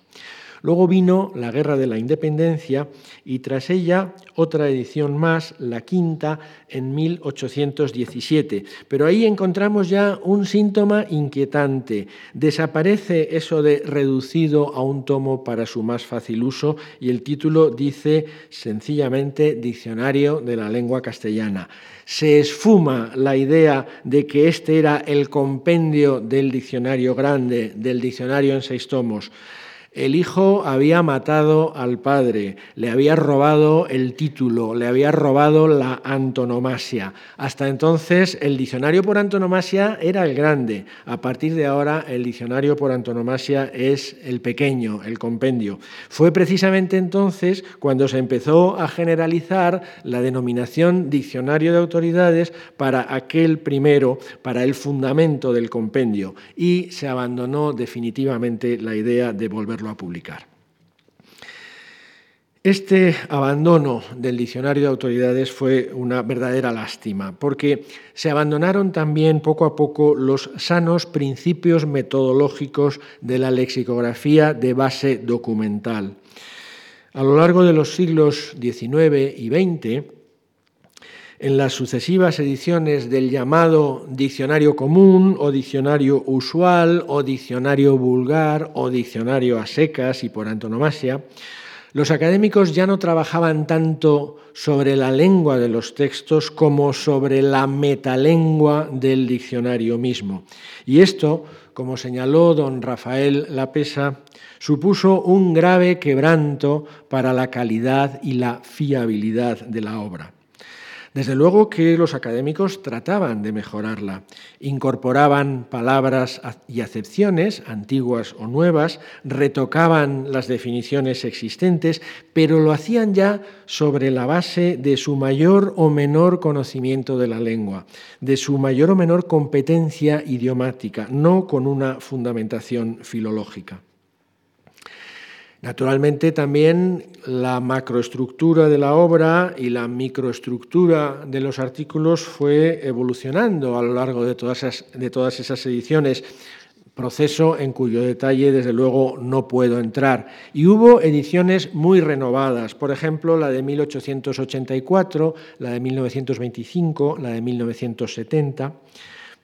Luego vino la Guerra de la Independencia y tras ella otra edición más, la quinta, en 1817. Pero ahí encontramos ya un síntoma inquietante. Desaparece eso de reducido a un tomo para su más fácil uso y el título dice sencillamente Diccionario de la lengua castellana se esfuma la idea de que este era el compendio del diccionario grande, del diccionario en seis tomos. El hijo había matado al padre, le había robado el título, le había robado la antonomasia. Hasta entonces el diccionario por antonomasia era el grande. A partir de ahora el diccionario por antonomasia es el pequeño, el compendio. Fue precisamente entonces cuando se empezó a generalizar la denominación diccionario de autoridades para aquel primero, para el fundamento del compendio, y se abandonó definitivamente la idea de volverlo a publicar. Este abandono del diccionario de autoridades fue una verdadera lástima, porque se abandonaron también poco a poco los sanos principios metodológicos de la lexicografía de base documental. A lo largo de los siglos XIX y XX, en las sucesivas ediciones del llamado diccionario común o diccionario usual o diccionario vulgar o diccionario a secas y por antonomasia, los académicos ya no trabajaban tanto sobre la lengua de los textos como sobre la metalengua del diccionario mismo. Y esto, como señaló don Rafael Lapesa, supuso un grave quebranto para la calidad y la fiabilidad de la obra. Desde luego que los académicos trataban de mejorarla, incorporaban palabras y acepciones, antiguas o nuevas, retocaban las definiciones existentes, pero lo hacían ya sobre la base de su mayor o menor conocimiento de la lengua, de su mayor o menor competencia idiomática, no con una fundamentación filológica. Naturalmente también la macroestructura de la obra y la microestructura de los artículos fue evolucionando a lo largo de todas esas, de todas esas ediciones, proceso en cuyo detalle desde luego no puedo entrar. Y hubo ediciones muy renovadas, por ejemplo la de 1884, la de 1925, la de 1970.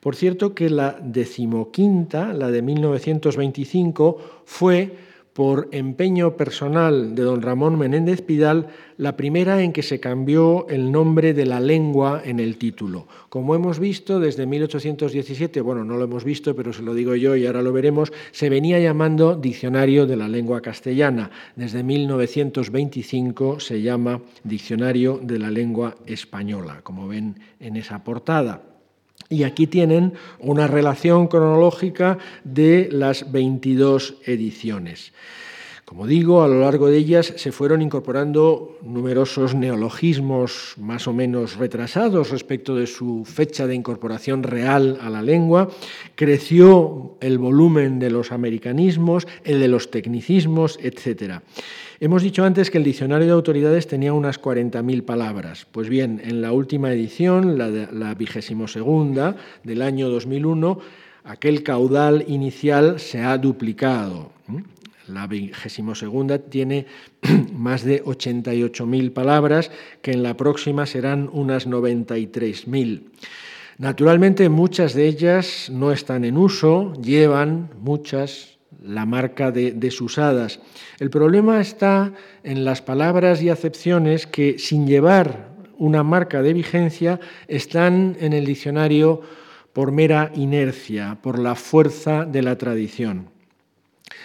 Por cierto que la decimoquinta, la de 1925, fue por empeño personal de don Ramón Menéndez Pidal, la primera en que se cambió el nombre de la lengua en el título. Como hemos visto desde 1817, bueno, no lo hemos visto, pero se lo digo yo y ahora lo veremos, se venía llamando Diccionario de la Lengua Castellana. Desde 1925 se llama Diccionario de la Lengua Española, como ven en esa portada. Y aquí tienen una relación cronológica de las 22 ediciones. Como digo, a lo largo de ellas se fueron incorporando numerosos neologismos más o menos retrasados respecto de su fecha de incorporación real a la lengua. Creció el volumen de los americanismos, el de los tecnicismos, etc. Hemos dicho antes que el diccionario de autoridades tenía unas 40.000 palabras. Pues bien, en la última edición, la vigésimo segunda del año 2001, aquel caudal inicial se ha duplicado. La vigésimo segunda tiene más de 88.000 palabras, que en la próxima serán unas 93.000. Naturalmente, muchas de ellas no están en uso, llevan muchas la marca de desusadas. El problema está en las palabras y acepciones que, sin llevar una marca de vigencia, están en el diccionario por mera inercia, por la fuerza de la tradición.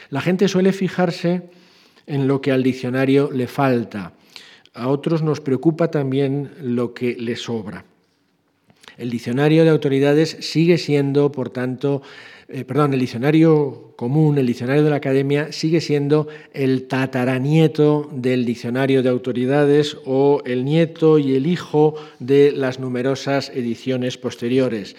La gente suele fijarse en lo que al diccionario le falta. A otros nos preocupa también lo que le sobra. El diccionario de autoridades sigue siendo, por tanto, eh, perdón, el diccionario común, el diccionario de la academia, sigue siendo el tataranieto del diccionario de autoridades o el nieto y el hijo de las numerosas ediciones posteriores.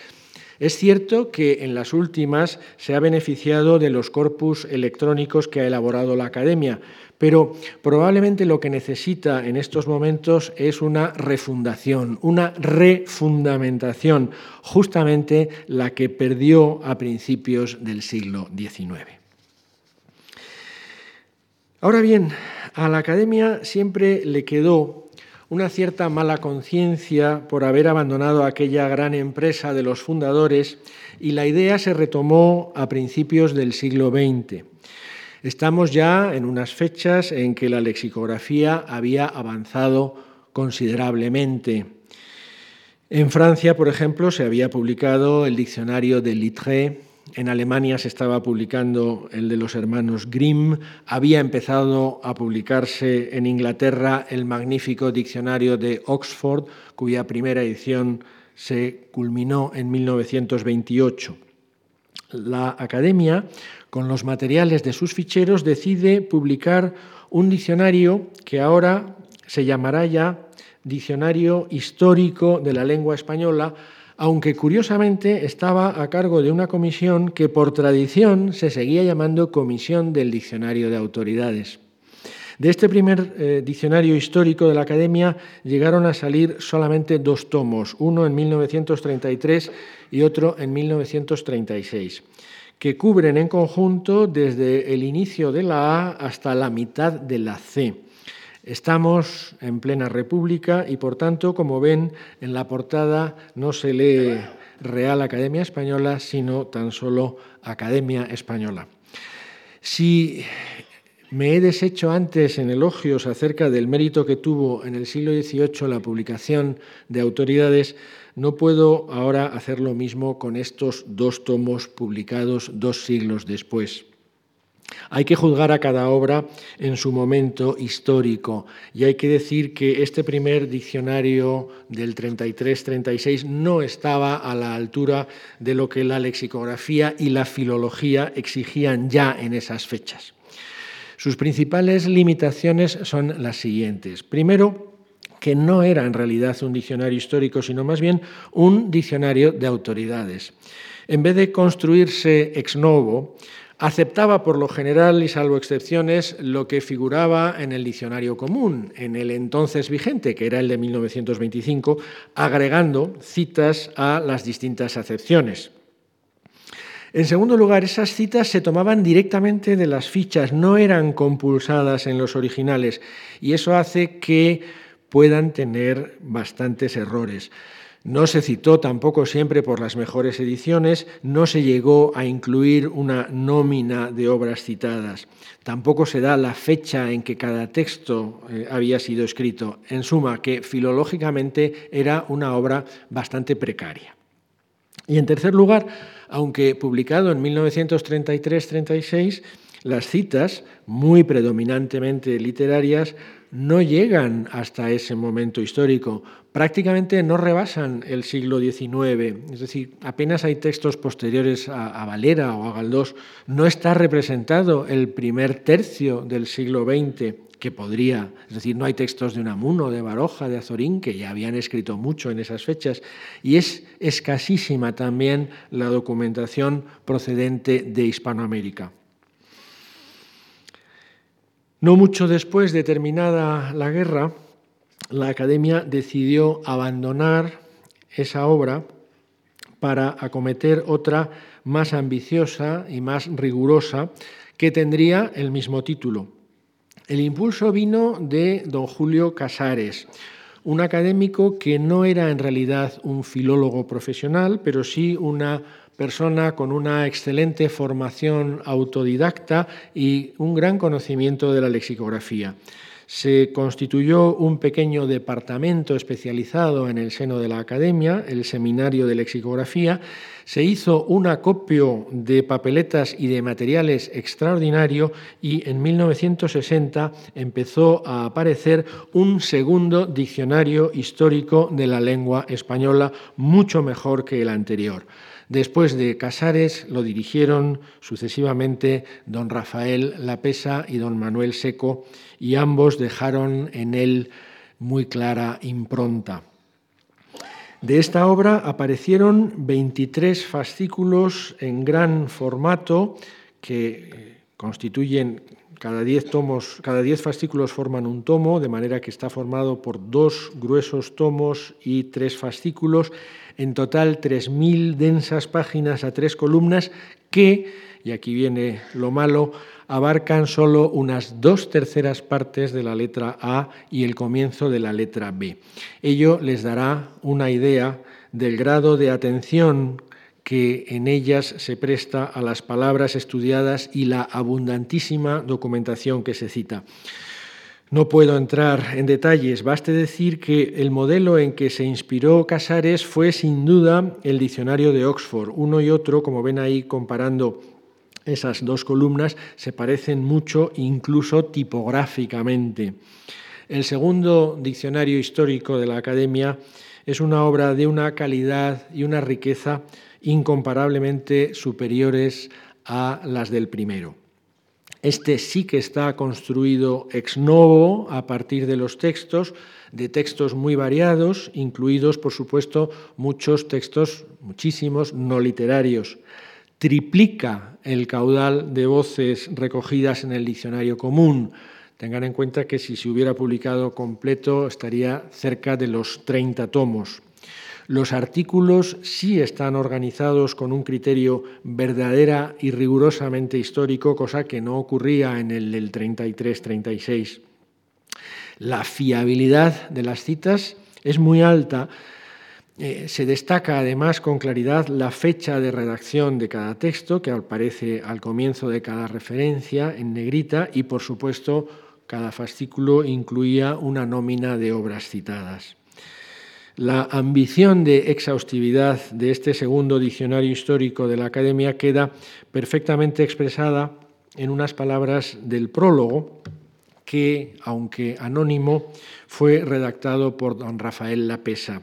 Es cierto que en las últimas se ha beneficiado de los corpus electrónicos que ha elaborado la Academia, pero probablemente lo que necesita en estos momentos es una refundación, una refundamentación, justamente la que perdió a principios del siglo XIX. Ahora bien, a la Academia siempre le quedó una cierta mala conciencia por haber abandonado aquella gran empresa de los fundadores y la idea se retomó a principios del siglo XX. Estamos ya en unas fechas en que la lexicografía había avanzado considerablemente. En Francia, por ejemplo, se había publicado el diccionario de Littré, en Alemania se estaba publicando el de los hermanos Grimm, había empezado a publicarse en Inglaterra el magnífico diccionario de Oxford, cuya primera edición se culminó en 1928. La Academia, con los materiales de sus ficheros, decide publicar un diccionario que ahora se llamará ya Diccionario Histórico de la Lengua Española, aunque curiosamente estaba a cargo de una comisión que por tradición se seguía llamando Comisión del Diccionario de Autoridades. De este primer eh, diccionario histórico de la Academia llegaron a salir solamente dos tomos, uno en 1933 y otro en 1936, que cubren en conjunto desde el inicio de la A hasta la mitad de la C. Estamos en plena república y, por tanto, como ven, en la portada no se lee Real Academia Española, sino tan solo Academia Española. Si me he deshecho antes en elogios acerca del mérito que tuvo en el siglo XVIII la publicación de autoridades, no puedo ahora hacer lo mismo con estos dos tomos publicados dos siglos después. Hay que juzgar a cada obra en su momento histórico y hay que decir que este primer diccionario del 33-36 no estaba a la altura de lo que la lexicografía y la filología exigían ya en esas fechas. Sus principales limitaciones son las siguientes. Primero, que no era en realidad un diccionario histórico, sino más bien un diccionario de autoridades. En vez de construirse ex novo, Aceptaba por lo general y salvo excepciones lo que figuraba en el diccionario común, en el entonces vigente, que era el de 1925, agregando citas a las distintas acepciones. En segundo lugar, esas citas se tomaban directamente de las fichas, no eran compulsadas en los originales, y eso hace que puedan tener bastantes errores. No se citó tampoco siempre por las mejores ediciones, no se llegó a incluir una nómina de obras citadas, tampoco se da la fecha en que cada texto eh, había sido escrito. En suma, que filológicamente era una obra bastante precaria. Y en tercer lugar, aunque publicado en 1933-36, las citas, muy predominantemente literarias, no llegan hasta ese momento histórico, prácticamente no rebasan el siglo XIX, es decir, apenas hay textos posteriores a, Valera o a Galdós, no está representado el primer tercio del siglo XX, que podría, es decir, no hay textos de Unamuno, de Baroja, de Azorín, que ya habían escrito mucho en esas fechas, y es escasísima también la documentación procedente de Hispanoamérica. No mucho después de terminada la guerra, la Academia decidió abandonar esa obra para acometer otra más ambiciosa y más rigurosa que tendría el mismo título. El impulso vino de don Julio Casares, un académico que no era en realidad un filólogo profesional, pero sí una persona con una excelente formación autodidacta y un gran conocimiento de la lexicografía. Se constituyó un pequeño departamento especializado en el seno de la academia, el Seminario de Lexicografía. Se hizo un acopio de papeletas y de materiales extraordinario y en 1960 empezó a aparecer un segundo diccionario histórico de la lengua española, mucho mejor que el anterior. Después de Casares lo dirigieron sucesivamente don Rafael Lapesa y don Manuel Seco y ambos dejaron en él muy clara impronta. De esta obra aparecieron 23 fascículos en gran formato que eh, constituyen cada 10 tomos, cada 10 fascículos forman un tomo, de manera que está formado por dos gruesos tomos y tres fascículos en total 3.000 densas páginas a tres columnas que, y aquí viene lo malo, abarcan solo unas dos terceras partes de la letra A y el comienzo de la letra B. Ello les dará una idea del grado de atención que en ellas se presta a las palabras estudiadas y la abundantísima documentación que se cita. No puedo entrar en detalles, baste decir que el modelo en que se inspiró Casares fue sin duda el diccionario de Oxford. Uno y otro, como ven ahí comparando esas dos columnas, se parecen mucho, incluso tipográficamente. El segundo diccionario histórico de la Academia es una obra de una calidad y una riqueza incomparablemente superiores a las del primero. Este sí que está construido ex novo a partir de los textos, de textos muy variados, incluidos, por supuesto, muchos textos, muchísimos, no literarios. Triplica el caudal de voces recogidas en el diccionario común. Tengan en cuenta que si se hubiera publicado completo estaría cerca de los 30 tomos. Los artículos sí están organizados con un criterio verdadera y rigurosamente histórico, cosa que no ocurría en el del 33-36. La fiabilidad de las citas es muy alta. Eh, se destaca además con claridad la fecha de redacción de cada texto, que aparece al comienzo de cada referencia en negrita, y por supuesto cada fascículo incluía una nómina de obras citadas. La ambición de exhaustividad de este segundo diccionario histórico de la Academia queda perfectamente expresada en unas palabras del prólogo que, aunque anónimo, fue redactado por don Rafael Lapesa.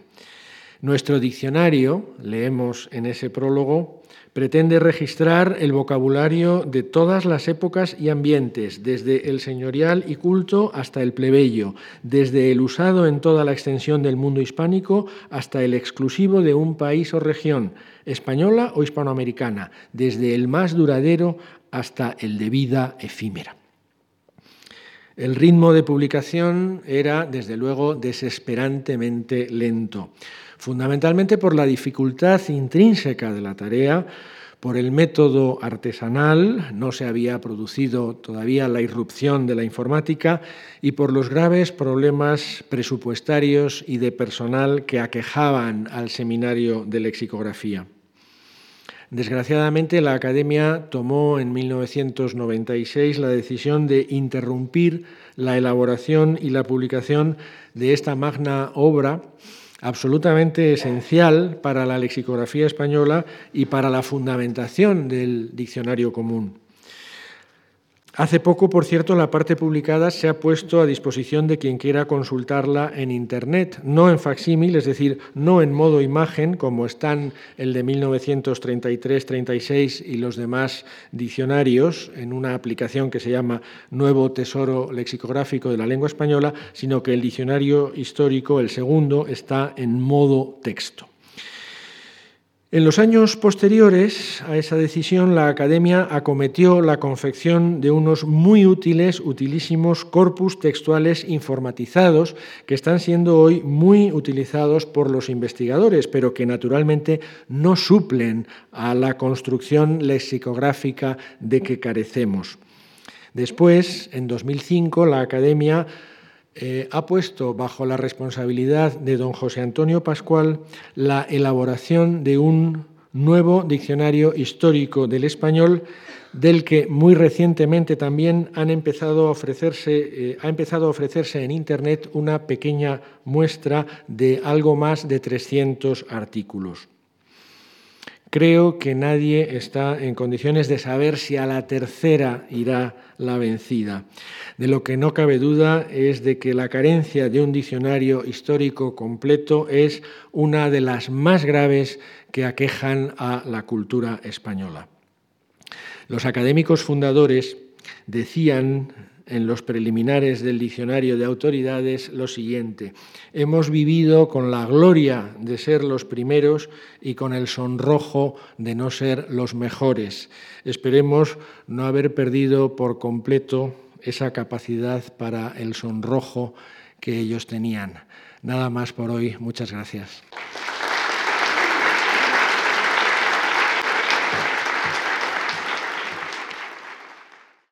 Nuestro diccionario, leemos en ese prólogo, pretende registrar el vocabulario de todas las épocas y ambientes, desde el señorial y culto hasta el plebeyo, desde el usado en toda la extensión del mundo hispánico hasta el exclusivo de un país o región, española o hispanoamericana, desde el más duradero hasta el de vida efímera. El ritmo de publicación era, desde luego, desesperantemente lento fundamentalmente por la dificultad intrínseca de la tarea, por el método artesanal, no se había producido todavía la irrupción de la informática, y por los graves problemas presupuestarios y de personal que aquejaban al seminario de lexicografía. Desgraciadamente, la Academia tomó en 1996 la decisión de interrumpir la elaboración y la publicación de esta magna obra absolutamente esencial para la lexicografía española y para la fundamentación del diccionario común. Hace poco, por cierto, la parte publicada se ha puesto a disposición de quien quiera consultarla en Internet, no en facsímil, es decir, no en modo imagen, como están el de 1933-36 y los demás diccionarios, en una aplicación que se llama Nuevo Tesoro Lexicográfico de la Lengua Española, sino que el diccionario histórico, el segundo, está en modo texto. En los años posteriores a esa decisión, la Academia acometió la confección de unos muy útiles, utilísimos corpus textuales informatizados que están siendo hoy muy utilizados por los investigadores, pero que naturalmente no suplen a la construcción lexicográfica de que carecemos. Después, en 2005, la Academia eh, ha puesto bajo la responsabilidad de don José Antonio Pascual la elaboración de un nuevo diccionario histórico del español, del que muy recientemente también han empezado a ofrecerse, eh, ha empezado a ofrecerse en Internet una pequeña muestra de algo más de 300 artículos. Creo que nadie está en condiciones de saber si a la tercera irá la vencida. De lo que no cabe duda es de que la carencia de un diccionario histórico completo es una de las más graves que aquejan a la cultura española. Los académicos fundadores decían en los preliminares del diccionario de autoridades lo siguiente. Hemos vivido con la gloria de ser los primeros y con el sonrojo de no ser los mejores. Esperemos no haber perdido por completo esa capacidad para el sonrojo que ellos tenían. Nada más por hoy. Muchas gracias.